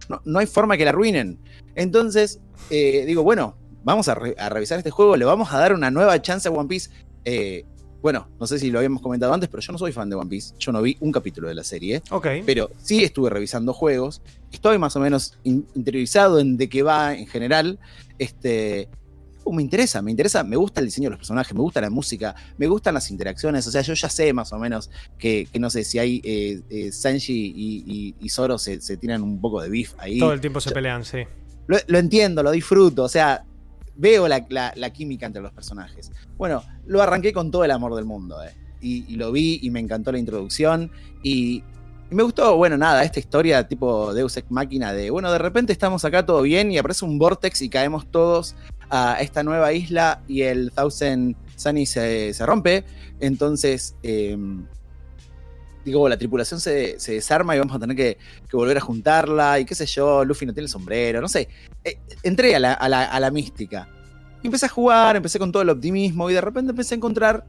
no, no hay forma que la arruinen. Entonces, eh, digo, bueno, vamos a, re- a revisar este juego, le vamos a dar una nueva chance a One Piece. Eh, bueno, no sé si lo habíamos comentado antes, pero yo no soy fan de One Piece. Yo no vi un capítulo de la serie, Ok. pero sí estuve revisando juegos. Estoy más o menos in- interiorizado en de qué va en general. Este, me interesa, me interesa, me gusta el diseño de los personajes, me gusta la música, me gustan las interacciones. O sea, yo ya sé más o menos que, que no sé si hay eh, eh, Sanji y, y- y Zoro se, se tiran un poco de beef ahí. Todo el tiempo se Yo- pelean, sí. Lo, lo entiendo, lo disfruto, o sea, veo la, la- la química entre los personajes. Bueno, lo arranqué con todo el amor del mundo, eh. y, y lo vi y me encantó la introducción y, y me gustó, bueno, nada, esta historia tipo Deus Ex Máquina de, bueno, de repente estamos acá todo bien y aparece un vortex y caemos todos a esta nueva isla y el Thousand Sunny se, se rompe, entonces... em, digo, la tripulación se, se desarma y vamos a tener que, que volver a juntarla y qué sé yo, Luffy no tiene el sombrero, no sé. Eh, entré a la, a la- a la mística. Empecé a jugar, empecé con todo el optimismo y de repente empecé a encontrar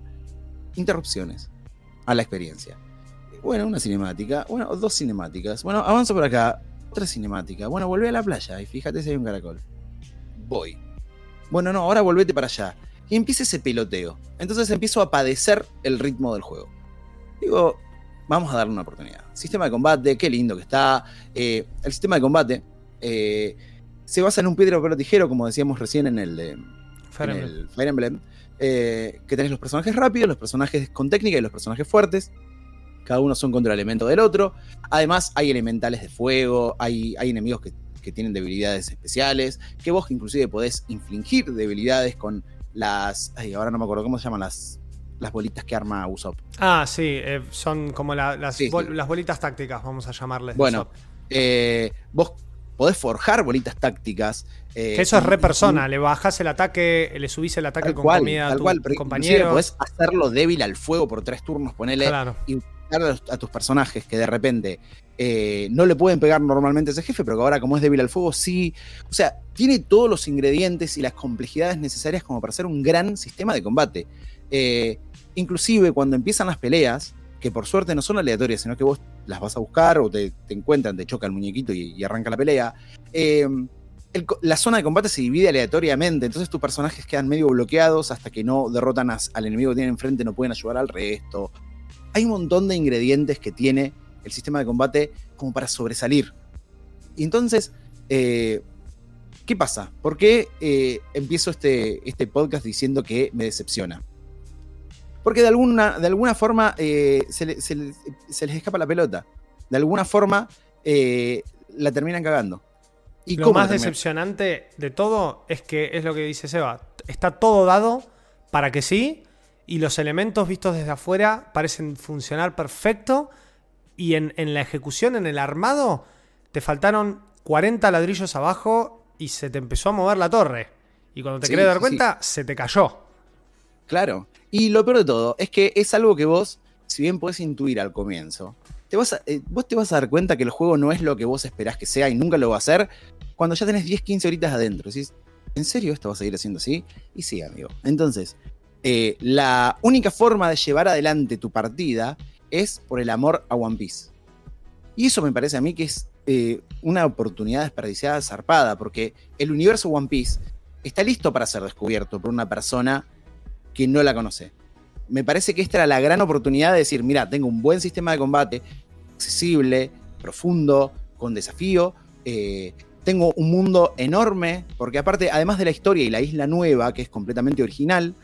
interrupciones a la experiencia. Bueno, una cinemática, bueno, dos cinemáticas. Bueno, avanzo por acá, otra cinemática. Bueno, volví a la playa y fíjate si hay un caracol. Voy. Bueno, no, ahora volvete para allá. Y empieza ese peloteo. Entonces empiezo a padecer el ritmo del juego. Digo, vamos a darle una oportunidad. Sistema de combate, qué lindo que está. Eh, el sistema de combate eh, se basa en un piedra, papel o tijero, como decíamos recién en el de Fire en Emblem. el Fire Emblem, eh, que tenés los personajes rápidos, los personajes con técnica y los personajes fuertes. Cada uno son contra elemento del otro. Además, hay elementales de fuego, hay, hay enemigos que que tienen debilidades especiales, que vos inclusive podés infligir debilidades con las... Ay, ahora no me acuerdo cómo se llaman las, las bolitas que arma Usopp. Ah, sí, eh, son como la- las, Sí, bol- sí. las bolitas tácticas, vamos a llamarles. Bueno, eh, vos podés forjar bolitas tácticas. eh, Que eso es re persona, le bajás el ataque, le subís el ataque Tal con cual, comida a tal tu cual, compañero. podés hacerlo débil al fuego por tres turnos, ponele, Claro. y a, tus personajes que de repente eh, no le pueden pegar normalmente a ese jefe, pero que ahora como es débil al fuego, sí. O sea, tiene todos los ingredientes y las complejidades necesarias como para hacer un gran sistema de combate. Eh, inclusive cuando empiezan las peleas, que por suerte no son aleatorias, sino que vos las vas a buscar o te, te encuentran, te choca el muñequito y, arranca la pelea. eh, la zona de combate se divide aleatoriamente, entonces tus personajes quedan medio bloqueados hasta que no derrotan al enemigo que tienen enfrente, no pueden ayudar al resto. Hay un montón de ingredientes que tiene el sistema de combate como para sobresalir. Y entonces, eh, ¿qué pasa? ¿Por qué eh, empiezo este, este podcast diciendo que me decepciona? Porque de alguna, de alguna forma eh, se, le- se le- se les escapa la pelota. De alguna forma la terminan cagando. ¿Y Lo más decepcionante de todo es que es lo que dice Seba. Está todo dado para que sí, y los elementos vistos desde afuera parecen funcionar perfecto, y en, en la ejecución, en el armado, te faltaron 40 ladrillos abajo y se te empezó a mover la torre. Y cuando te Sí, querés dar sí, cuenta, se te cayó. Claro. Y lo peor de todo es que es algo que vos, si bien podés intuir al comienzo, te vas a- eh, vos te vas a dar cuenta que el juego no es lo que vos esperás que sea y nunca lo va a ser cuando ya tenés 10, 15 horitas adentro. Decís, ¿en serio esto va a seguir haciendo así? Y sí, amigo. Entonces, eh, la única forma de llevar adelante tu partida es por el amor a One Piece. Y eso me parece a mí que es eh, una oportunidad desperdiciada zarpada, porque el universo One Piece está listo para ser descubierto por una persona que no la conoce. Me parece que esta era la gran oportunidad de decir, mira, tengo un buen sistema de combate, accesible, profundo, con desafío, eh, tengo un mundo enorme, porque aparte, además de la historia y la isla nueva, que es completamente original,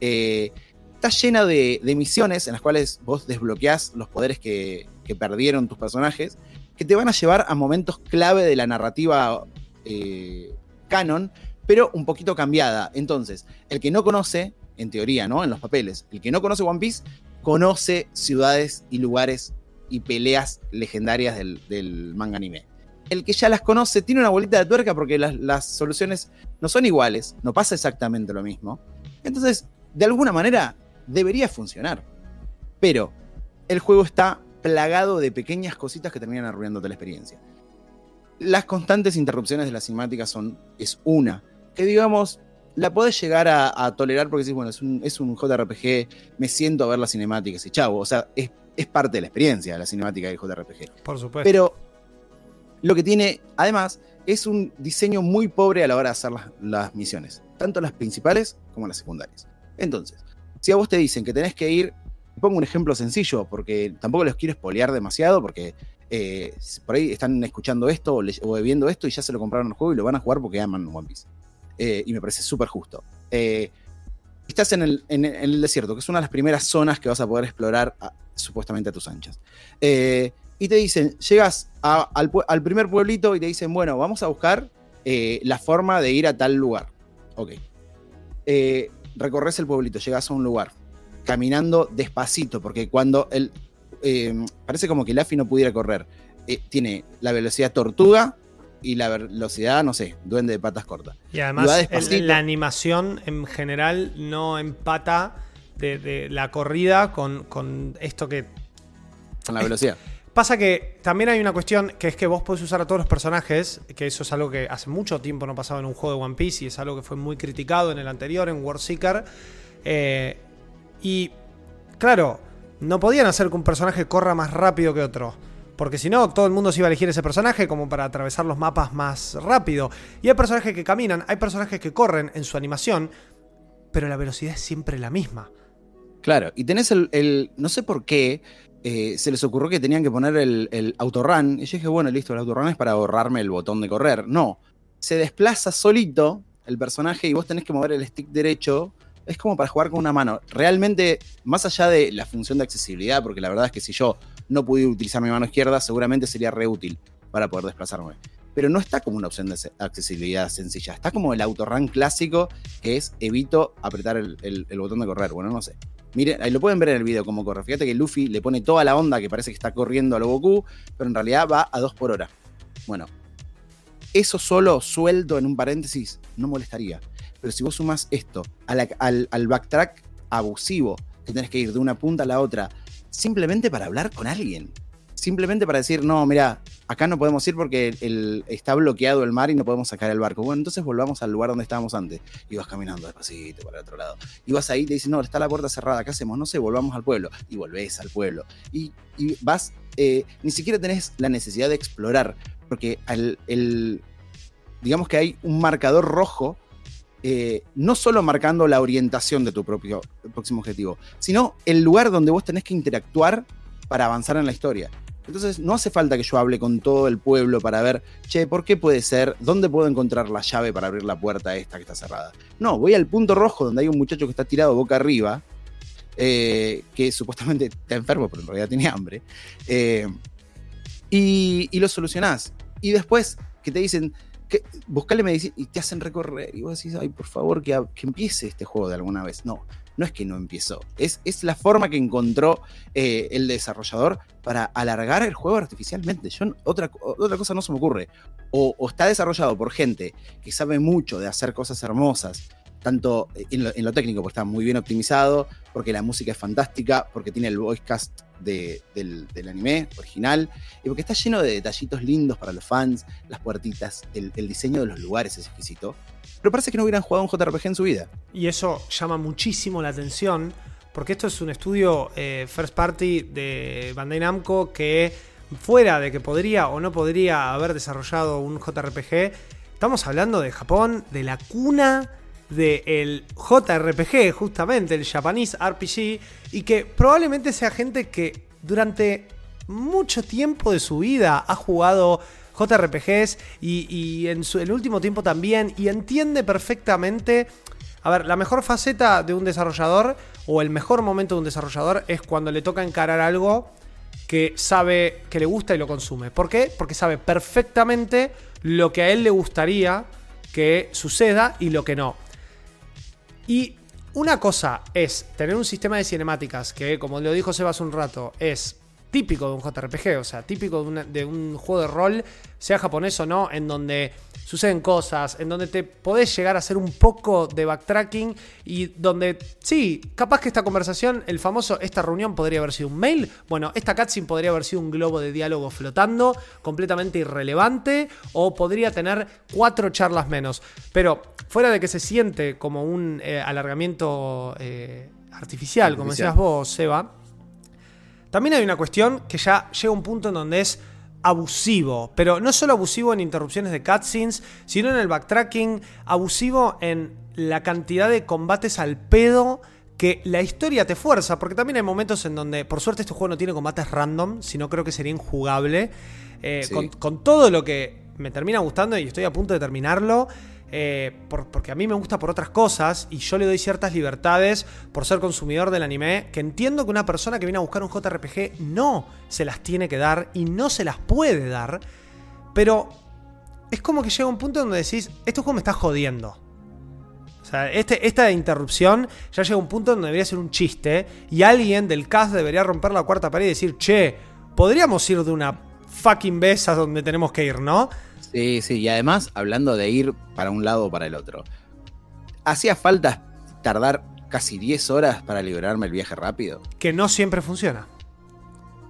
eh, está llena de, misiones en las cuales vos desbloqueás los poderes que, perdieron tus personajes, que te van a llevar a momentos clave de la narrativa eh, canon, pero un poquito cambiada. Entonces, el que no conoce, en teoría, ¿no? En los papeles, el que no conoce One Piece, conoce ciudades y lugares y peleas legendarias del, manga anime. El que ya las conoce tiene una bolita de tuerca porque las soluciones no son iguales, no pasa exactamente lo mismo. Entonces, de alguna manera, debería funcionar. Pero el juego está plagado de pequeñas cositas que terminan arruinándote la experiencia. Las constantes interrupciones de la cinemática son, es una, que digamos, la podés llegar a, a tolerar porque decís, bueno, es un, es un JRPG, me siento a ver las cinemáticas y chavo, o sea, es, es parte de la experiencia la cinemática del JRPG. Por supuesto. Pero lo que tiene, además, es un diseño muy pobre a la hora de hacer las, las misiones, tanto las principales como las secundarias. Entonces, si a vos te dicen que tenés que ir, pongo un ejemplo sencillo, porque tampoco les quiero espolear demasiado, porque eh, por ahí están escuchando esto o, viendo esto y ya se lo compraron el juego y lo van a jugar porque aman One Piece. Eh, y me parece súper justo. Eh, estás en el, desierto, que es una de las primeras zonas que vas a poder explorar supuestamente a tus anchas. Y te dicen, llegas al, primer pueblito y te dicen, bueno, vamos a buscar la forma de ir a tal lugar. Ok. Eh, recorres el pueblito, llegas a un lugar, caminando despacito, porque cuando el... eh, parece como que Laffy no pudiera correr. Eh, tiene la velocidad tortuga y la velocidad, no sé, duende de patas cortas. Y además el- la animación en general no empata de, de la corrida con, con esto que... Con la velocidad. Pasa que también hay una cuestión que es que vos podés usar a todos los personajes, que eso es algo que hace mucho tiempo no pasaba en un juego de One Piece y es algo que fue muy criticado en el anterior, en Warseeker. Eh, y claro, no podían hacer que un personaje corra más rápido que otro. Porque si no, todo el mundo se iba a elegir ese personaje como para atravesar los mapas más rápido. Y hay personajes que caminan, hay personajes que corren en su animación, pero la velocidad es siempre la misma. Claro, y tenés el- no sé por qué, eh, se les ocurrió que tenían que poner el, el y yo dije, bueno, listo, el autorun es para ahorrarme el botón de correr. No, se desplaza solito el personaje y vos tenés que mover el stick derecho, es como para jugar con una mano. Realmente, más allá de la función de accesibilidad, porque la verdad es que si yo no pudiera utilizar mi mano izquierda, seguramente sería re útil para poder desplazarme. pero no está como una opción de accesibilidad sencilla. Está como el autorun clásico, que es evito apretar el botón de correr. Bueno, no sé. Miren, ahí lo pueden ver en el video cómo corre. Fíjate que Luffy le pone toda la onda que parece que está corriendo a lo Goku, pero en realidad va a 2 por hora. Bueno, eso solo sueldo en un paréntesis no molestaría. Pero si vos sumas esto al, al backtrack abusivo, que tenés que ir de una punta a la otra, simplemente para hablar con alguien simplemente para decir, no, mira, acá no podemos ir porque el, está bloqueado el mar y no podemos sacar el barco. Bueno, entonces volvamos al lugar donde estábamos antes. Y vas caminando despacito para el otro lado. Y vas ahí y te dicen, no, está la puerta cerrada, ¿qué hacemos? No sé, volvamos al pueblo. Y volvés al pueblo. Y, vas, eh, ni siquiera tenés la necesidad de explorar, porque el, digamos que hay un marcador rojo eh, no solo marcando la orientación de tu propio próximo objetivo, sino el lugar donde vos tenés que interactuar para avanzar en la historia. Entonces no hace falta que yo hable con todo el pueblo para ver, che, ¿por qué puede ser? ¿Dónde puedo encontrar la llave para abrir la puerta esta que está cerrada? No, voy al punto rojo donde hay un muchacho que está tirado boca arriba, eh, que supuestamente está enfermo, pero en realidad tiene hambre, eh, y, lo solucionás. Y después que te dicen, que, buscale medicina y te hacen recorrer, y vos decís, ay, por favor, que, que empiece este juego de alguna vez. No, no es que no empezó, es, es la forma que encontró eh, el desarrollador para alargar el juego artificialmente. Yo, otra, otra cosa no se me ocurre. O, está desarrollado por gente que sabe mucho de hacer cosas hermosas, tanto en lo, técnico, porque está muy bien optimizado, porque la música es fantástica, porque tiene el voice cast del, anime original, y porque está lleno de detallitos lindos para los fans, las puertitas, el diseño de los lugares es exquisito pero parece que no hubieran jugado un JRPG en su vida. Y eso llama muchísimo la atención, porque esto es un estudio eh, first party de Bandai Namco que fuera de que podría o no podría haber desarrollado un JRPG, estamos hablando de Japón, de la cuna del JRPG, justamente, el Japanese RPG, y que probablemente sea gente que durante mucho tiempo de su vida ha jugado JRPGs y, en el último tiempo también, y entiende perfectamente... A ver, la mejor faceta de un desarrollador o el mejor momento de un desarrollador es cuando le toca encarar algo que sabe que le gusta y lo consume. ¿Por qué? Porque sabe perfectamente lo que a él le gustaría que suceda y lo que no. Y una cosa es tener un sistema de cinemáticas que, como lo dijo Sebas un rato, es típico de un JRPG, o sea, típico de, un juego de rol, sea japonés o no, en donde suceden cosas, en donde te podés llegar a hacer un poco de backtracking y donde, sí, capaz que esta conversación, el famoso, esta reunión podría haber sido un mail, bueno, esta cutscene podría haber sido un globo de diálogo flotando, completamente irrelevante, o podría tener cuatro charlas menos, pero fuera de que se siente como un eh, alargamiento eh, artificial, como decías vos, Seba, también hay una cuestión que ya llega a un punto en donde es abusivo, pero no solo abusivo en interrupciones de cutscenes, sino en el backtracking, abusivo en la cantidad de combates al pedo que la historia te fuerza, porque también hay momentos en donde, por suerte este juego no tiene combates random, sino creo que sería injugable, eh, con, con todo lo que me termina gustando y estoy a punto de terminarlo. Eh, porque a mí me gusta por otras cosas y yo le doy ciertas libertades por ser consumidor del anime, que entiendo que una persona que viene a buscar un JRPG no se las tiene que dar y no se las puede dar, pero es como que llega un punto donde decís, este juego me está jodiendo. O sea, este, esta interrupción ya llega a un punto donde debería ser un chiste y alguien del cast debería romper la cuarta pared y decir, che, podríamos ir de una fucking vez a donde tenemos que ir, ¿no? Sí, sí, y además, hablando de ir para un lado o para el otro, ¿hacía falta tardar casi 10 horas para liberarme el viaje rápido? Que no siempre funciona.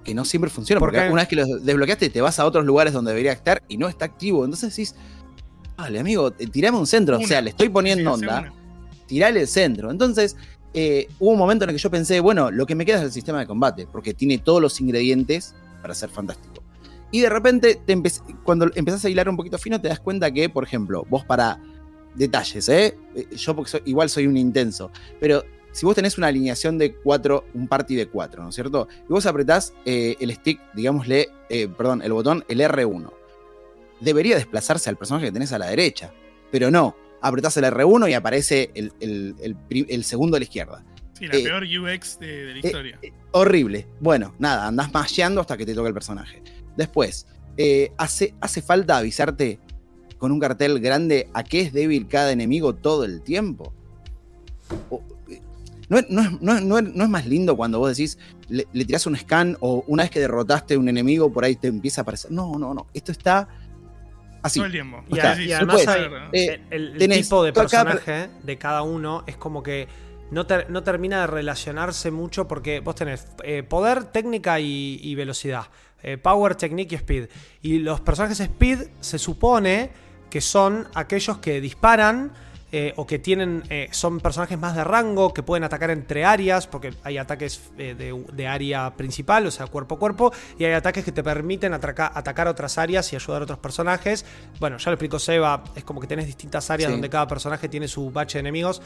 Que no siempre funciona, porque una vez que lo desbloqueaste te vas a otros lugares donde debería estar y no está activo. Entonces decís, vale, amigo, tirame un centro. o sea, le estoy poniendo onda. Tirale el centro. Entonces, eh, hubo un momento en el que yo pensé, bueno, lo que me queda es el sistema de combate, porque tiene todos los ingredientes para ser fantástico. Y de repente, cuando empezás a hilar un poquito fino, te das cuenta que, por ejemplo, vos para detalles, ¿eh? eh yo porque igual soy un intenso, pero si vos tenés una alineación de cuatro, un party de cuatro, ¿no es cierto? Y vos apretás eh, el stick, digámosle, eh, perdón, el botón, el R1. Debería desplazarse al personaje que tenés a la derecha, pero no. Apretás el R1 y aparece el, segundo a la izquierda. Sí, la peor UX de, la historia. horrible. Bueno, nada, andás masheando hasta que te toque el personaje. Después, eh, ¿hace, ¿hace falta avisarte con un cartel grande a qué es débil cada enemigo todo el tiempo? O- eh, ¿no, es- no es- no es- no es- no es más lindo cuando vos decís, le, le tirás un scan o una vez que derrotaste a un enemigo, por ahí te empieza a aparecer? No, no, no. Esto está así. Todo el tiempo. Y, a- y además. Eh, el, el tenés tipo de cada- personaje de cada uno es como que no, ter- no termina de relacionarse mucho porque vos tenés eh, poder, técnica y, y velocidad. Eh, power, technique y speed. Y los personajes speed se supone que son aquellos que disparan. eh, o que tienen eh, son personajes más de rango que pueden atacar entre áreas porque hay ataques eh, de, de área principal o sea cuerpo a cuerpo y hay ataques que te permiten atraca- atacar otras áreas y ayudar a otros personajes bueno ya lo explicó Seba es como que tenés distintas áreas Sí. donde cada personaje tiene su bache de enemigos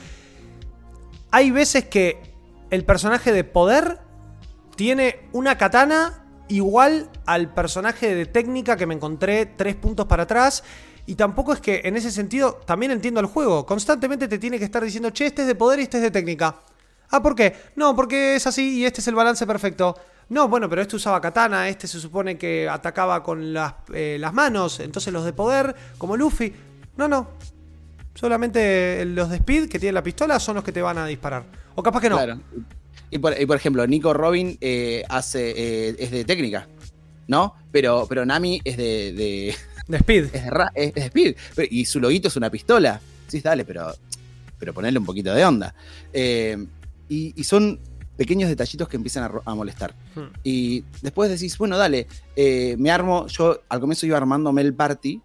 hay veces que el personaje de poder tiene una katana igual al personaje de técnica que me encontré tres puntos para atrás. Y tampoco es que en ese sentido también entiendo el juego. Constantemente te tiene que estar diciendo, che, este es de poder y este es de técnica. Ah, ¿por qué? No, porque es así y este es el balance perfecto. No, bueno, pero este usaba katana, este se supone que atacaba con las, eh, las manos, entonces los de poder, como Luffy. No, no. Solamente los de speed que tienen la pistola son los que te van a disparar. O capaz que no. Claro. Y por, y por ejemplo, Nico Robin eh, hace, eh, es de técnica, ¿no? Pero, pero Nami es de, de- De speed. <laughs> es de, es- speed. Pero- y su loguito es una pistola. Sí, dale, pero, pero ponerle un poquito de onda. Eh, y, y son pequeños detallitos que empiezan a, molestar. Hmm. Y después decís, bueno, dale, me armo, yo al comienzo iba armándome el party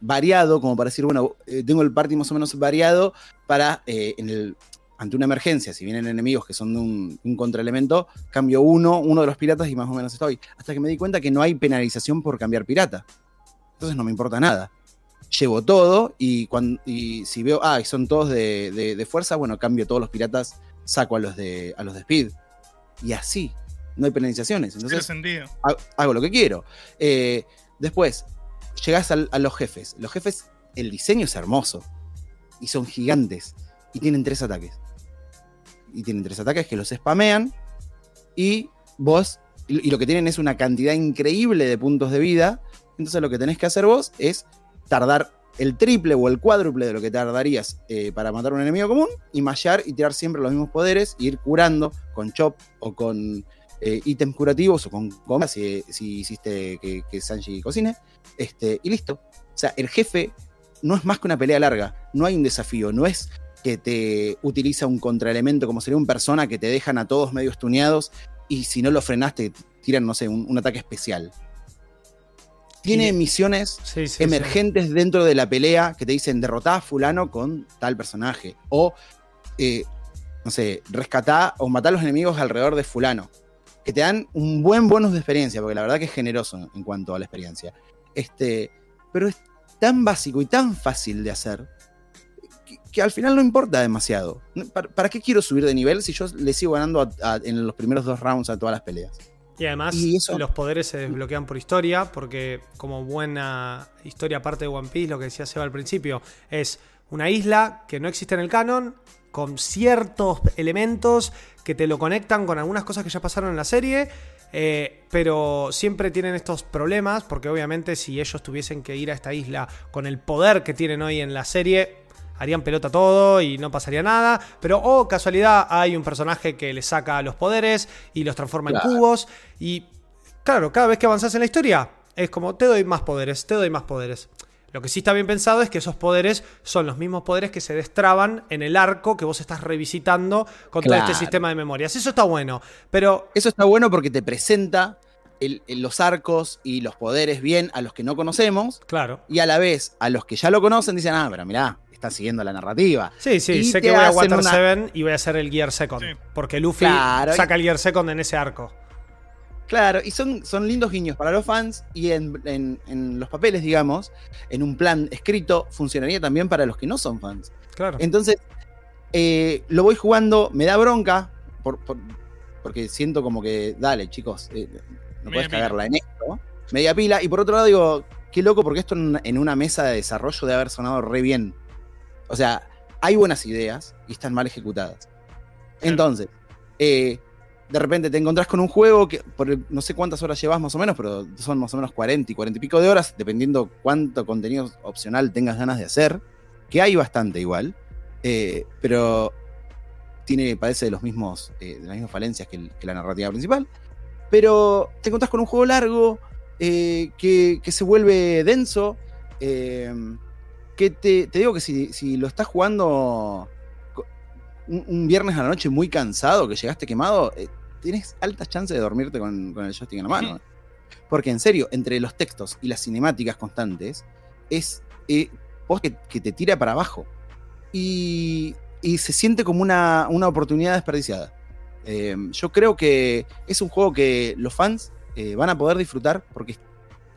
variado, como para decir, bueno, tengo el party más o menos variado para, eh, en el, ante una emergencia, si vienen enemigos que son de un, un contraelemento, cambio uno, uno de los piratas y más o menos estoy. Hasta que me di cuenta que no hay penalización por cambiar pirata. Entonces no me importa nada. Llevo todo y, cuando, y si veo, ah, y son todos de, de- de fuerza, bueno, cambio todos los piratas, saco a los de, a los de speed. Y así, no hay penalizaciones. Entonces sentido. ha- hago lo que quiero. Eh, después, llegás al- a los jefes. Los jefes, el diseño es hermoso. Y son gigantes. Y tienen tres ataques. Y tienen tres ataques que los spamean. Y vos, y, lo que tienen es una cantidad increíble de puntos de vida. Entonces lo que tenés que hacer vos es tardar el triple o el cuádruple de lo que tardarías eh, para matar a un enemigo común. Y mallar y tirar siempre los mismos poderes. E ir curando con chop o con eh, ítems curativos o con comas si, si hiciste que, que Sanji cocine. Este, y listo. O sea, el jefe no es más que una pelea larga. No hay un desafío. No es que te utiliza un contraelemento como sería un persona que te dejan a todos medio estuneados y si no lo frenaste te tiran, no sé, un, un ataque especial. Tiene misiones Sí, sí, sí. emergentes dentro de la pelea que te dicen derrotá a fulano con tal personaje. O, eh, no sé, rescatá o matá a los enemigos alrededor de fulano. Que te dan un buen bonus de experiencia, porque la verdad que es generoso en cuanto a la experiencia. Este, pero es tan básico y tan fácil de hacer que, que al final no importa demasiado. ¿Para, para qué quiero subir de nivel si yo le sigo ganando a- a- en los primeros dos rounds a todas las peleas? Y además Y eso- los poderes se desbloquean por historia, porque como buena historia aparte de One Piece, lo que decía Seba al principio, es una isla que no existe en el canon, con ciertos elementos que te lo conectan con algunas cosas que ya pasaron en la serie, eh, pero siempre tienen estos problemas, porque obviamente si ellos tuviesen que ir a esta isla con el poder que tienen hoy en la serie, harían pelota todo y no pasaría nada. Pero, oh, casualidad, hay un personaje que le saca los poderes y los transforma Claro. en cubos. Y, claro, cada vez que avanzas en la historia, es como, te doy más poderes, te doy más poderes. Lo que sí está bien pensado es que esos poderes son los mismos poderes que se destraban en el arco que vos estás revisitando con todo este sistema de memorias. Eso está bueno. Pero Eso está bueno porque te presenta el- el- los arcos y los poderes bien a los que no conocemos Claro. y a la vez a los que ya lo conocen dicen, ah, pero mirá, está siguiendo la narrativa. Sí, sí, Y sé que voy a Water una- 7 y voy a hacer el Gear Second. Sí. Porque Luffy Claro, y- saca el Gear Second en ese arco. Claro, y son, son lindos guiños para los fans y en, en- en los papeles, digamos, en un plan escrito, funcionaría también para los que no son fans. Claro. Entonces, eh, lo voy jugando, me da bronca, por- por- porque siento como que, dale, chicos, eh, no Media puedes pila. cagarla en esto. Media pila. Y por otro lado, digo, qué loco, porque esto en, en una mesa de desarrollo debe haber sonado re bien. O sea, hay buenas ideas y están mal ejecutadas. Entonces, eh, de repente te encontrás con un juego que por no sé cuántas horas llevas más o menos, pero son más o menos 40 y 40 y pico de horas, dependiendo cuánto contenido opcional tengas ganas de hacer, que hay bastante igual, eh, pero tiene, padece de, los mismos, eh, de las mismas falencias que, la narrativa principal. Pero te encontrás con un juego largo, eh, que, se vuelve denso, que te, digo que si, si lo estás jugando un, viernes a la noche muy cansado, que llegaste quemado, tienes altas chances de dormirte con, el joystick en la mano. Porque en serio, entre los textos y las cinemáticas constantes, es eh, que, te tira para abajo. Y, se siente como una, oportunidad desperdiciada. Eh, yo creo que es un juego que los fans eh, van a poder disfrutar porque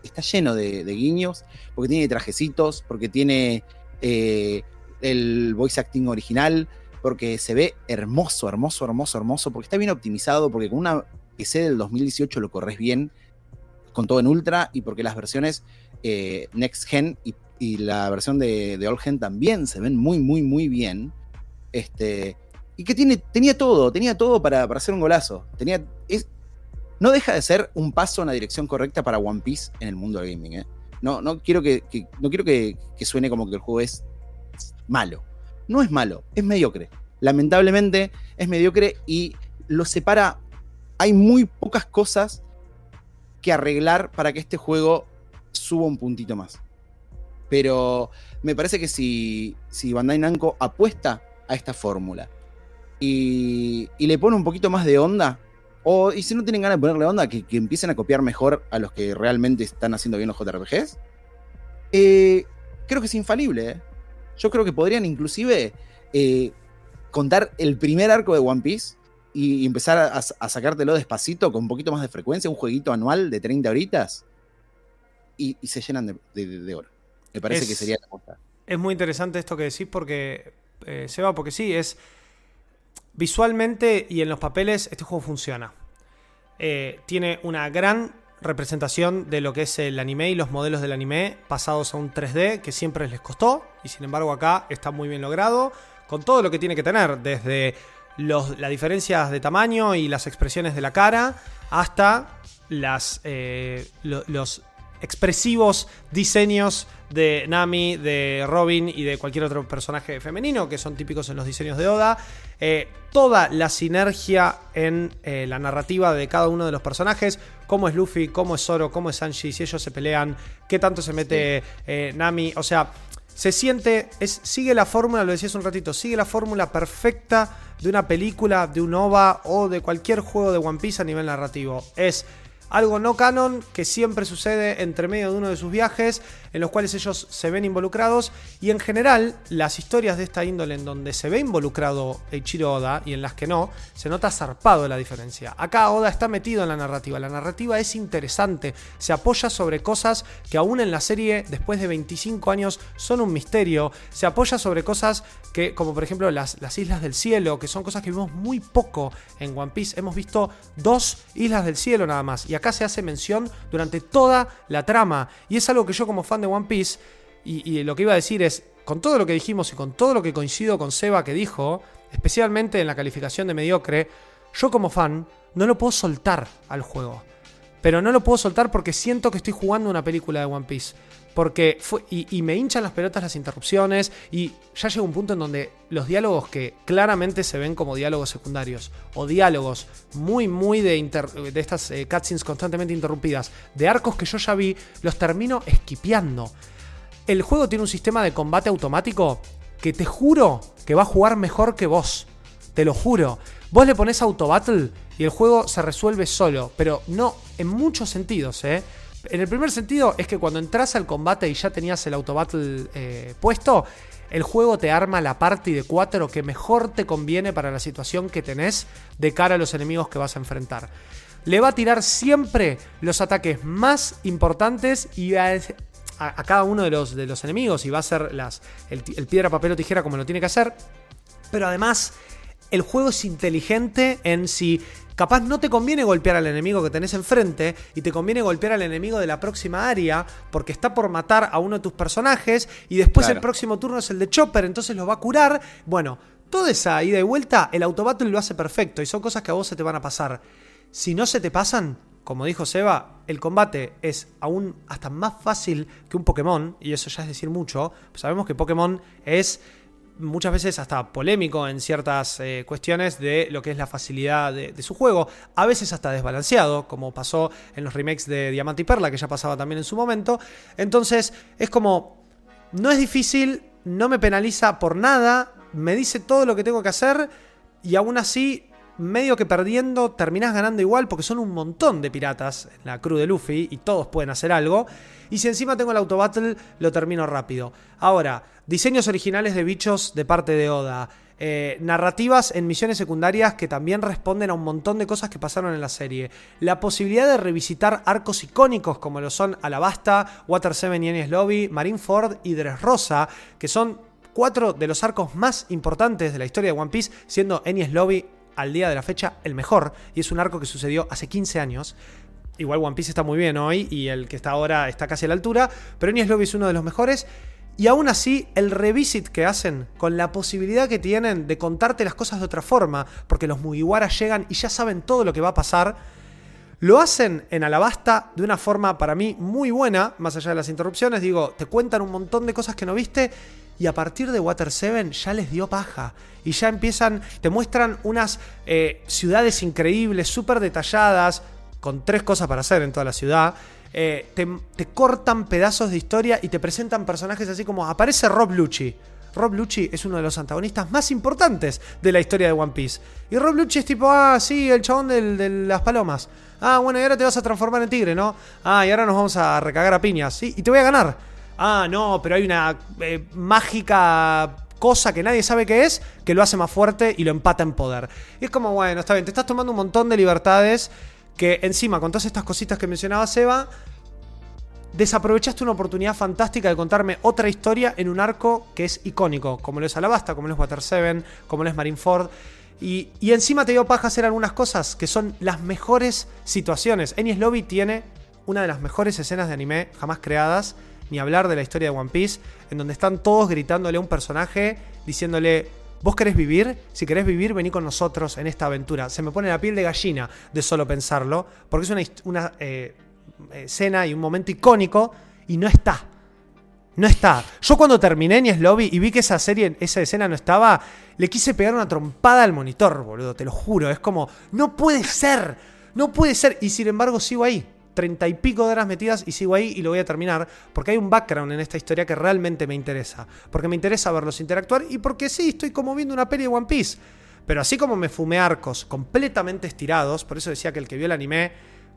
está lleno de, guiños, porque tiene trajecitos, porque tiene eh, el voice acting original, porque se ve hermoso, hermoso, hermoso, hermoso, porque está bien optimizado, porque con una PC del 2018 lo corres bien, con todo en ultra, y porque las versiones eh, Next Gen y, la versión de, de All Gen también se ven muy, muy, muy bien. Este, y que tiene, tenía todo, tenía todo para, hacer un golazo. Tenía, no deja de ser un paso en la dirección correcta para One Piece en el mundo del gaming. ¿eh? No, no quiero, que, no quiero que suene como que el juego es malo no es malo, es mediocre. Lamentablemente es mediocre y lo separa. Hay muy pocas cosas que arreglar para que este juego suba un puntito más. Pero me parece que si, si Bandai Namco apuesta a esta fórmula y, le pone un poquito más de onda, o y si no tienen ganas de ponerle onda, que, empiecen a copiar mejor a los que realmente están haciendo bien los JRPGs, eh, creo que es infalible. ¿eh? Yo creo que podrían inclusive eh, contar el primer arco de One Piece y empezar a, sacártelo despacito con un poquito más de frecuencia, un jueguito anual de 30 horitas, y, se llenan de, oro. Me parece que sería la cosa. Es muy interesante esto que decís porque, Seba, porque sí, es visualmente y en los papeles este juego funciona. Eh, tiene una gran representación de lo que es el anime y los modelos del anime pasados a un 3D que siempre les costó y sin embargo acá está muy bien logrado con todo lo que tiene que tener desde los, las diferencias de tamaño y las expresiones de la cara hasta las, eh, los expresivos diseños de Nami, de Robin y de cualquier otro personaje femenino que son típicos en los diseños de Oda. Eh, toda la sinergia en eh, la narrativa de cada uno de los personajes, cómo es Luffy, cómo es Zoro, cómo es Sanji, si ellos se pelean, qué tanto se mete eh, Nami, o sea, se siente, es, sigue la fórmula, lo decías un ratito, sigue la fórmula perfecta de una película, de un OVA o de cualquier juego de One Piece a nivel narrativo. Es algo no canon que siempre sucede entre medio de uno de sus viajes, en los cuales ellos se ven involucrados, y en general las historias de esta índole en donde se ve involucrado Eiichiro Oda y en las que no, se nota zarpado la diferencia. Acá Oda está metido en la narrativa, la narrativa es interesante, se apoya sobre cosas que aún en la serie, después de 25 años, son un misterio, se apoya sobre cosas que, como por ejemplo las, las Islas del Cielo, que son cosas que vimos muy poco en One Piece, hemos visto dos Islas del Cielo nada más, y acá se hace mención durante toda la trama. Y es algo que yo como fan de One Piece, y, lo que iba a decir es, con todo lo que dijimos y con todo lo que coincido con Seba que dijo, especialmente en la calificación de mediocre, yo como fan no lo puedo soltar al juego. Pero no lo puedo soltar porque siento que estoy jugando una película de One Piece. Porque fue, y, me hinchan las pelotas las interrupciones y ya llega un punto en donde los diálogos que claramente se ven como diálogos secundarios o diálogos muy, muy de, estas eh, cutscenes constantemente interrumpidas, de arcos que yo ya vi, los termino esquipeando. El juego tiene un sistema de combate automático que te juro que va a jugar mejor que vos. Te lo juro. Vos le pones auto battle y el juego se resuelve solo, pero no en muchos sentidos, ¿eh? En el primer sentido es que cuando entras al combate y ya tenías el autobattle eh, puesto, el juego te arma la party de 4 que mejor te conviene para la situación que tenés de cara a los enemigos que vas a enfrentar. Le va a tirar siempre los ataques más importantes y a, cada uno de los, de los, enemigos y va a hacer las, el piedra, papel o tijera como lo tiene que hacer. Pero además, el juego es inteligente en si Capaz no te conviene golpear al enemigo que tenés enfrente y te conviene golpear al enemigo de la próxima área porque está por matar a uno de tus personajes y después el próximo turno es el de Chopper, entonces lo va a curar. Bueno, toda esa ida y vuelta, el autobattle lo hace perfecto y son cosas que a vos se te van a pasar. Si no se te pasan, como dijo Seba, el combate es aún hasta más fácil que un Pokémon, y eso ya es decir mucho. Sabemos que Pokémon es muchas veces hasta polémico en ciertas eh, cuestiones de lo que es la facilidad de, de, su juego, a veces hasta desbalanceado, como pasó en los remakes de Diamante y Perla, que ya pasaba también en su momento. Entonces es como, no es difícil, no me penaliza por nada, me dice todo lo que tengo que hacer y aún así medio que perdiendo terminás ganando igual porque son un montón de piratas en la crew de Luffy y todos pueden hacer algo. Y si encima tengo el autobattle, lo termino rápido. Ahora, diseños originales de bichos de parte de Oda. Eh, narrativas en misiones secundarias que también responden a un montón de cosas que pasaron en la serie. La posibilidad de revisitar arcos icónicos como lo son Alabasta, Water 7 y Enies Lobby, Marineford y Dressrosa, que son cuatro de los arcos más importantes de la historia de One Piece, siendo Enies Lobby al día de la fecha el mejor, y es un arco que sucedió hace 15 años. Igual One Piece está muy bien hoy y el que está ahora está casi a la altura, pero Enies Lobby es uno de los mejores. Y aún así, el revisit que hacen, con la posibilidad que tienen de contarte las cosas de otra forma, porque los Mugiwara llegan y ya saben todo lo que va a pasar, lo hacen en Alabasta de una forma para mí muy buena, más allá de las interrupciones. Digo, te cuentan un montón de cosas que no viste y a partir de Water 7 ya les dio paja. Y ya empiezan, te muestran unas eh, ciudades increíbles, súper detalladas, con tres cosas para hacer en toda la ciudad. Eh, te, cortan pedazos de historia y te presentan personajes así como aparece Rob Lucci. Rob Lucci es uno de los antagonistas más importantes de la historia de One Piece. Y Rob Lucci es tipo, ah, sí, el chabón de las palomas. Ah, bueno, y ahora te vas a transformar en tigre, ¿no? Ah, y ahora nos vamos a recagar a piñas, ¿sí? Y te voy a ganar. Ah, no, pero hay una eh, mágica cosa que nadie sabe qué es, que lo hace más fuerte y lo empata en poder. Y es como, bueno, está bien, te estás tomando un montón de libertades que encima con todas estas cositas que mencionaba Seba, desaprovechaste una oportunidad fantástica de contarme otra historia en un arco que es icónico, como lo es Alabasta, como lo es Water 7, como lo es Marineford. Y, encima te dio paja hacer algunas cosas que son las mejores situaciones. Enies Lobby tiene una de las mejores escenas de anime jamás creadas, ni hablar de la historia de One Piece, en donde están todos gritándole a un personaje, diciéndole, ¿Vos querés vivir? Si querés vivir, vení con nosotros en esta aventura. Se me pone la piel de gallina de solo pensarlo, porque es una, una eh, escena y un momento icónico y no está. No está. Yo cuando terminé Nies Lobby y vi que esa serie, esa escena no estaba, le quise pegar una trompada al monitor, boludo, te lo juro. Es como, no puede ser, no puede ser. Y sin embargo sigo ahí. Treinta y pico de horas metidas y sigo ahí y lo voy a terminar. Porque hay un background en esta historia que realmente me interesa. Porque me interesa verlos interactuar y porque sí, estoy como viendo una peli de One Piece. Pero así como me fumé arcos completamente estirados, por eso decía que el que vio el anime,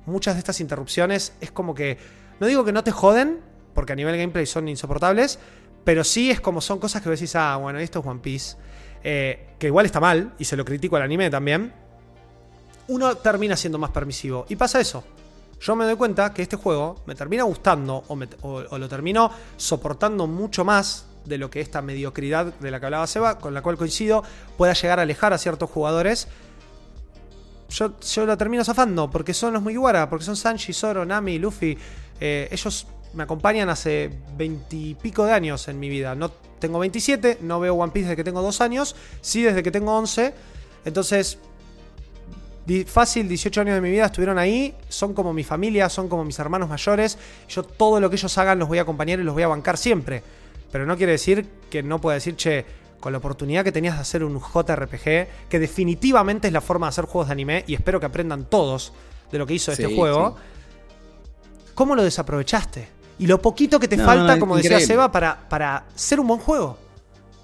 muchas de estas interrupciones es como que, no digo que no te joden, porque a nivel gameplay son insoportables, pero sí es como son cosas que decís, ah, bueno, esto es One Piece, eh, que igual está mal, y se lo critico al anime también, uno termina siendo más permisivo. Y pasa eso. Yo me doy cuenta que este juego me termina gustando o, lo termino soportando mucho más de lo que esta mediocridad de la que hablaba Seba, con la cual coincido, pueda llegar a alejar a ciertos jugadores. Yo, yo lo termino zafando porque son los Mugiwara, porque son Sanji, Zoro, Nami, Luffy. Eh, ellos me acompañan hace veintipico de años en mi vida. No tengo 27, no veo One Piece desde que tengo dos años, sí desde que tengo 11. Entonces, fácil, 18 años de mi vida estuvieron ahí, son como mi familia, son como mis hermanos mayores. Yo todo lo que ellos hagan los voy a acompañar y los voy a bancar siempre. Pero no quiere decir que no pueda decir, che, con la oportunidad que tenías de hacer un JRPG, que definitivamente es la forma de hacer juegos de anime, y espero que aprendan todos de lo que hizo Sí, este juego, sí. ¿cómo lo desaprovechaste? Y lo poquito que te No, falta, no, como decía. Seba, para, para ser un buen juego.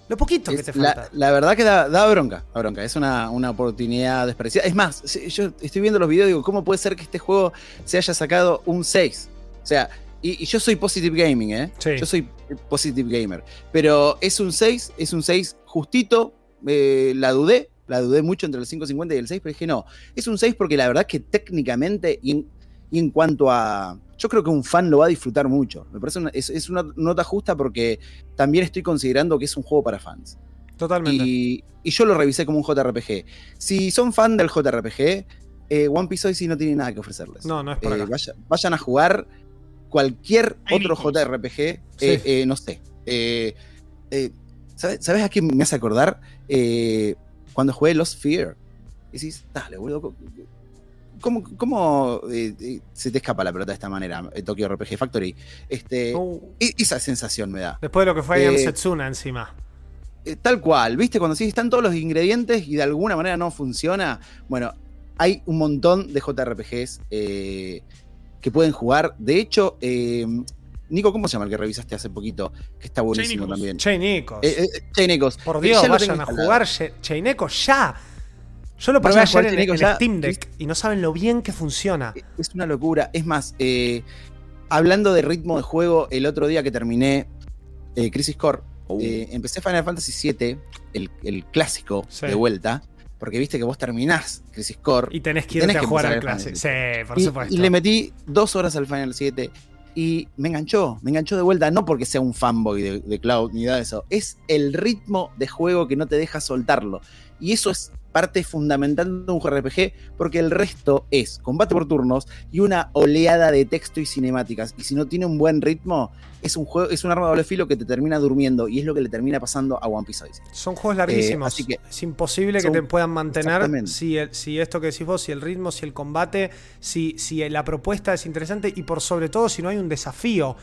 Lo poquito que te falta. la, la verdad que da, da bronca, da bronca. Es una, una oportunidad despreciada. Es más, yo estoy viendo los videos y digo, ¿cómo puede ser que este juego se haya sacado un 6? O sea, y, y yo soy Positive Gaming, ¿eh? Sí. Yo soy Positive Gamer. Pero es un 6, es un 6 justito. eh, la dudé, la dudé mucho entre el 5.50 y el 6, pero dije, no, es un 6 porque la verdad que técnicamente y en, y en cuanto a... Yo creo que un fan lo va a disfrutar mucho. Me parece una, es, es una nota justa porque también estoy considerando que es un juego para fans. Totalmente. Y, y yo lo revisé como un JRPG. Si son fan del JRPG, eh, One Piece hoy sí no tiene nada que ofrecerles. No, no es por Eh, acá. vaya- vayan a jugar cualquier otro. JRPG, Sí. eh, eh, no sé. eh, eh, ¿sabes, ¿sabes a qué me hace acordar? Eh, cuando jugué Lost Fear. Y decís, dale, boludo. ¿Cómo, cómo eh, eh, se te escapa la pelota de esta manera, eh, Tokyo RPG Factory? Este, Uh, e- esa sensación me da. después de lo que fue Eh, Setsuna encima. Eh, tal cual, ¿viste? Cuando sí están todos los ingredientes y de alguna manera no funciona. Bueno, hay un montón de JRPGs eh, que pueden jugar. De hecho, Nico, ¿cómo se llama el que revisaste hace poquito? Que está buenísimo Chainicos. también. Che, Nicos. Eh, Chainicos. Por Dios, vayan a jugar Cheineco ya. Yo lo probé ayer en, en ya. Steam Deck y no saben lo bien que funciona. Eh, Es una locura. Es más, eh, hablando de ritmo de juego, el otro día que terminé eh, Crisis Core, Uh. eh, empecé Final Fantasy VII, el, el clásico Sí. de vuelta, porque viste que vos terminás Crisis Core Y tenés que Tenés irte a que jugar al clásico. Sí, por y, supuesto. y le metí dos horas al Final 7 y me enganchó, me enganchó de vuelta, no porque sea un fanboy de, de Cloud ni nada de eso, es el ritmo de juego que no te deja soltarlo. Y eso es parte fundamental de un RPG, porque el resto es combate por turnos y una oleada de texto y cinemáticas. Y si no tiene un buen ritmo, es un juego, es un arma de doble filo que te termina durmiendo, y es lo que le termina pasando a One Piece Odyssey. Son juegos larguísimos. Eh, así que- es imposible que te puedan mantener si, el- si esto que decís vos, si el ritmo, si el combate, si, si la propuesta es interesante y por sobre todo si no hay un desafío.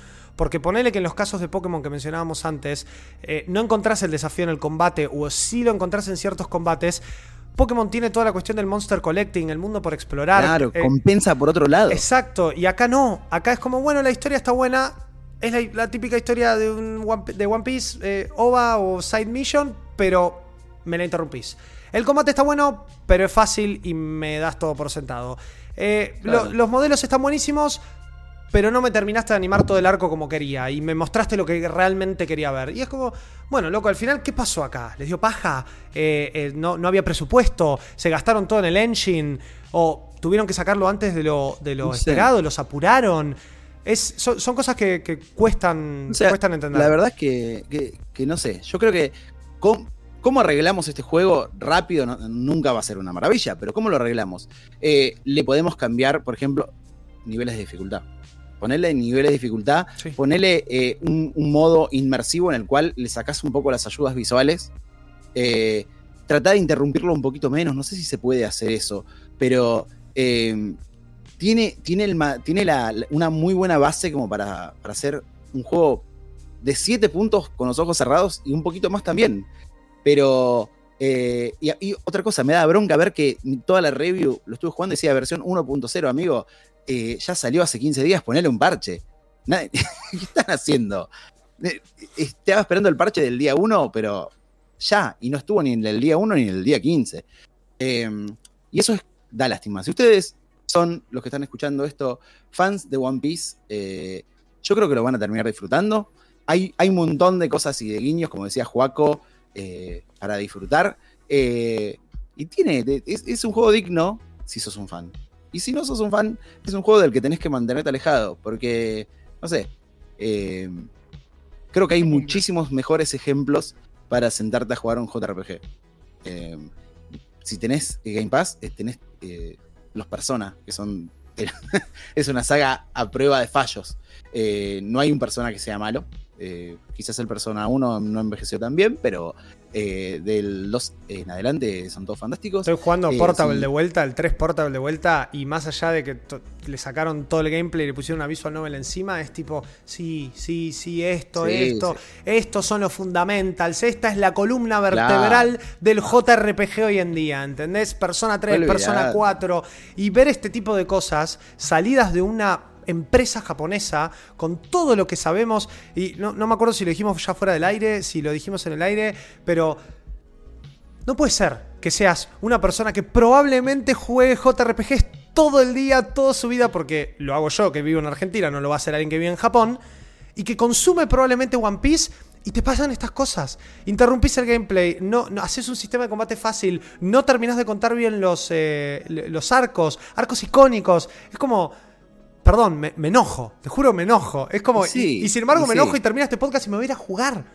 Porque ponele que en los casos de Pokémon que mencionábamos antes, eh, no encontrás el desafío en el combate o si lo encontrás en ciertos combates. Pokémon tiene toda la cuestión del monster collecting, el mundo por explorar. Claro, eh, compensa por otro lado. Exacto, y acá no. Acá es como, bueno, la historia está buena. Es la, la típica historia de, un One, de One Piece, eh, OVA o Side Mission, pero me la interrumpís. El combate está bueno, pero es fácil y me das todo por sentado. Eh, Claro. lo- los modelos están buenísimos, pero no me terminaste de animar todo el arco como quería y me mostraste lo que realmente quería ver. Y es como, bueno, loco, al final, ¿qué pasó acá? ¿Les dio paja? Eh, eh, no, no había presupuesto? ¿Se gastaron todo en el engine? ¿O tuvieron que sacarlo antes de lo, de lo No sé. esperado? ¿Los apuraron? Es, son, son cosas que, que cuestan, O sea, cuestan entender. La verdad es que, que- que no sé. Yo creo que com- cómo arreglamos este juego rápido no- nunca va a ser una maravilla, pero ¿cómo lo arreglamos? Eh, le podemos cambiar, por ejemplo, niveles de dificultad. Ponerle niveles de dificultad, Sí. ponerle eh, un, un modo inmersivo en el cual le sacás un poco las ayudas visuales. Eh, tratar de interrumpirlo un poquito menos. No sé si se puede hacer eso, pero eh, tiene, tiene, el tiene la- la- una muy buena base como para, para hacer un juego de 7 puntos con los ojos cerrados y un poquito más también. Pero. eh, y, y otra cosa, me da bronca ver que toda la review lo estuve jugando y decía versión 1.0, amigo. Eh, ya salió hace 15 días, ponele un parche. <laughs> ¿Qué están haciendo? Eh, Estaba esperando el parche del día 1, pero ya. Y no estuvo ni en el día 1 ni en el día 15. Eh, y eso es, da lástima. Si ustedes son los que están escuchando esto, fans de One Piece, eh, yo creo que lo van a terminar disfrutando. Hay, hay un montón de cosas y de guiños, como decía Juaco, eh, para disfrutar. Eh, y tiene, es un juego digno si sos un fan. Y si no sos un fan, es un juego del que tenés que mantenerte alejado. Porque, no sé, eh, creo que hay muchísimos mejores ejemplos para sentarte a jugar un JRPG. Eh, si tenés Game Pass, eh, tenés eh, los Persona, que son. <laughs> es una saga a prueba de fallos. No hay un persona que sea malo. Quizás el Persona 1 no envejeció tan bien, pero eh, del 2 en adelante son todos fantásticos. Estoy jugando Eh, Portable sí. de vuelta, el 3 Portable de vuelta, y más allá de que le sacaron todo el gameplay y le pusieron una visual novel encima, es tipo, sí, sí, sí, esto, Sí, esto, sí. estos son los fundamentals, esta es la columna vertebral del JRPG hoy en día, ¿entendés? Persona 3, Olvidate. Persona 4, y ver este tipo de cosas salidas de una empresa japonesa con todo lo que sabemos y no, me acuerdo si lo dijimos ya fuera del aire, si lo dijimos en el aire, pero no puede ser que seas una persona que probablemente juegue JRPGs todo el día, toda su vida, porque lo hago yo que vivo en Argentina, no lo va a hacer alguien que vive en Japón, y que consume probablemente One Piece y te pasan estas cosas. Interrumpís el gameplay, no, no haces un sistema de combate fácil, no terminás de contar bien los, eh, los arcos, arcos icónicos. Es como. Perdón, me, me enojo, te juro me enojo. Es como. Sí, y, y sin embargo me sí. enojo y termina este podcast y me voy a ir a jugar.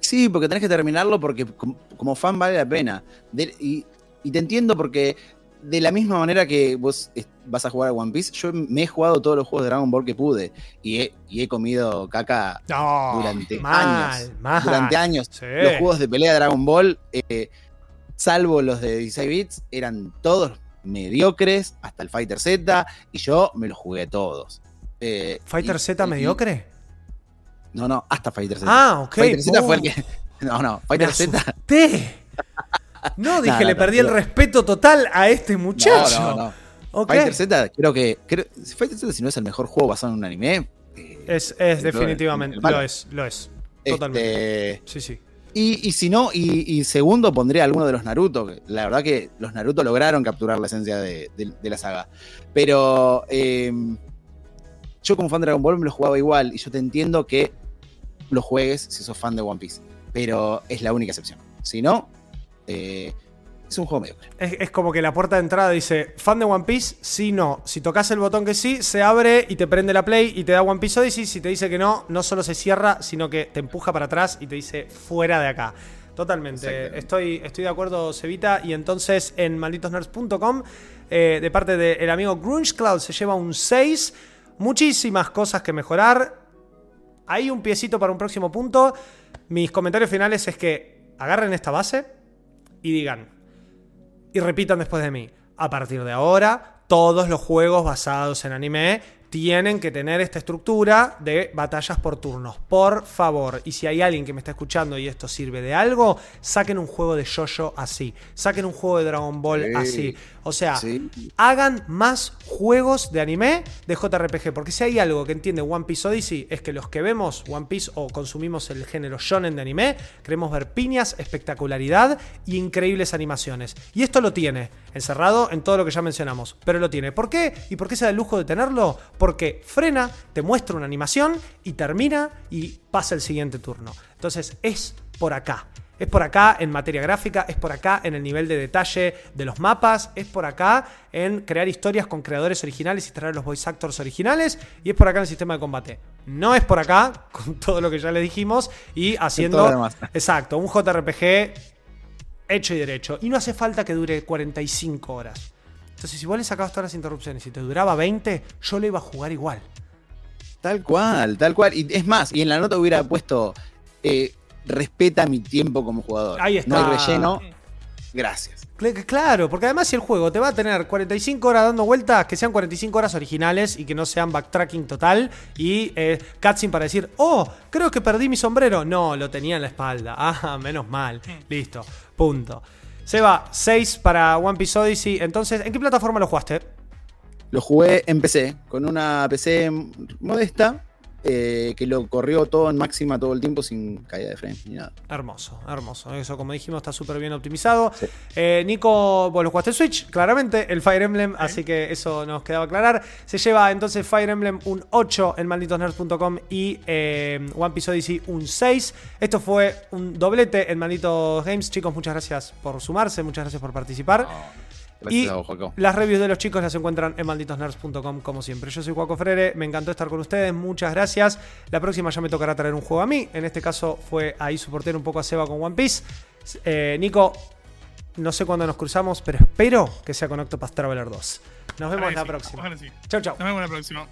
Sí, porque tenés que terminarlo porque com- como fan vale la pena. De- y, y te entiendo porque de la misma manera que vos vas a jugar a One Piece, yo me he jugado todos los juegos de Dragon Ball que pude y he, y he comido caca durante mal, años. mal. Durante años. Sí. Los juegos de pelea de Dragon Ball, eh, salvo los de 16 bits, eran todos mediocres hasta el Fighter Z y yo me los jugué todos. Eh, ¿Fighter y- Z y- mediocre? No, no, hasta Fighter Z. Ah, ok. Fighter Z fue el que. <laughs> No, no, me Fighter Z. asusté. No, <laughs> dije, No, no, le no, perdí el respeto total a este muchacho. No, no, no. Ok. Fighter Z, creo que. creo- Fighter Z, si no es el mejor juego basado en un anime. eh, Es, es definitivamente, lo es, lo es. Totalmente. este, Sí, sí. Y, si no, y, segundo pondría alguno de los Naruto. La verdad que los Naruto lograron capturar la esencia de, la saga. Pero eh, yo como fan de Dragon Ball me lo jugaba igual. Y yo te entiendo que lo juegues si sos fan de One Piece. Pero es la única excepción. Si no, eh, es un juego mediocre. Es, es como que la puerta de entrada dice, fan de One Piece, sí, no. Si tocas el botón que sí, se abre y te prende la play y te da One Piece Odyssey. Si te dice que no, no solo se cierra, sino que te empuja para atrás y te dice fuera de acá. Totalmente. Estoy, estoy de acuerdo, Cevita. Y entonces en malditosnerds.com, eh, de parte del amigo Grunge Cloud, se lleva un 6. Muchísimas cosas que mejorar. Hay un piecito para un próximo punto. Mis comentarios finales es que agarren esta base y digan, y repitan después de mí. A partir de ahora, todos los juegos basados en anime tienen que tener esta estructura de batallas por turnos. Por favor. Y si hay alguien que me está escuchando y esto sirve de algo, saquen un juego de Jojo así. Saquen un juego de Dragon Ball Sí. así. O sea, Sí. hagan más juegos de anime de JRPG. Porque si hay algo que entiende One Piece Odyssey es que los que vemos One Piece o consumimos el género shonen de anime, queremos ver piñas, espectacularidad y increíbles animaciones. Y esto lo tiene, encerrado en todo lo que ya mencionamos. Pero lo tiene. ¿Por qué? ¿Y por qué se da el lujo de tenerlo? Porque frena, te muestra una animación y termina y pasa el siguiente turno. Entonces es por acá. Es por acá en materia gráfica, es por acá en el nivel de detalle de los mapas, es por acá en crear historias con creadores originales y traer los voice actors originales, y es por acá en el sistema de combate. No es por acá, <laughs> con todo lo que ya le dijimos, y haciendo. Exacto, un JRPG hecho y derecho. Y no hace falta que dure 45 horas. Entonces, si vos le sacabas todas las interrupciones y te duraba 20, yo lo iba a jugar igual. Tal cual, tal cual. Y es más, y en la nota hubiera puesto. eh, respeta mi tiempo como jugador. Ahí está. No hay relleno. Gracias. Cl- Claro, porque además si el juego te va a tener 45 horas dando vueltas, que sean 45 horas originales y que no sean backtracking total y eh, cutscene para decir, oh, creo que perdí mi sombrero. No, lo tenía en la espalda. Ah, menos mal. Listo, punto. Seba, 6 para One Piece Odyssey. Entonces, ¿en qué plataforma lo jugaste? Lo jugué en PC, con una PC modesta, eh, que lo corrió todo en máxima todo el tiempo sin caída de frame ni nada. Hermoso, hermoso. Eso, como dijimos, está súper bien optimizado. Sí. Eh, Nico, vos lo jugaste en Switch, claramente, el Fire Emblem, así que eso nos quedaba aclarar. Se lleva entonces Fire Emblem un 8 en malditosnerds.com y eh, One Piece Odyssey un 6. Esto fue un doblete en Malditos Games. Chicos, muchas gracias por sumarse, muchas gracias por participar. Gracias Y a vos, Joaco. las reviews de los chicos las encuentran en malditosnerds.com como siempre. Yo soy Juaco Frere, me encantó estar con ustedes, muchas gracias. La próxima ya me tocará traer un juego a mí. En este caso fue ahí soportar un poco a Seba con One Piece. Eh, Nico, no sé cuándo nos cruzamos, pero espero que sea con Octopath Traveler 2. Nos vemos la sí, próxima. sí. Chau, chau. Nos vemos la próxima.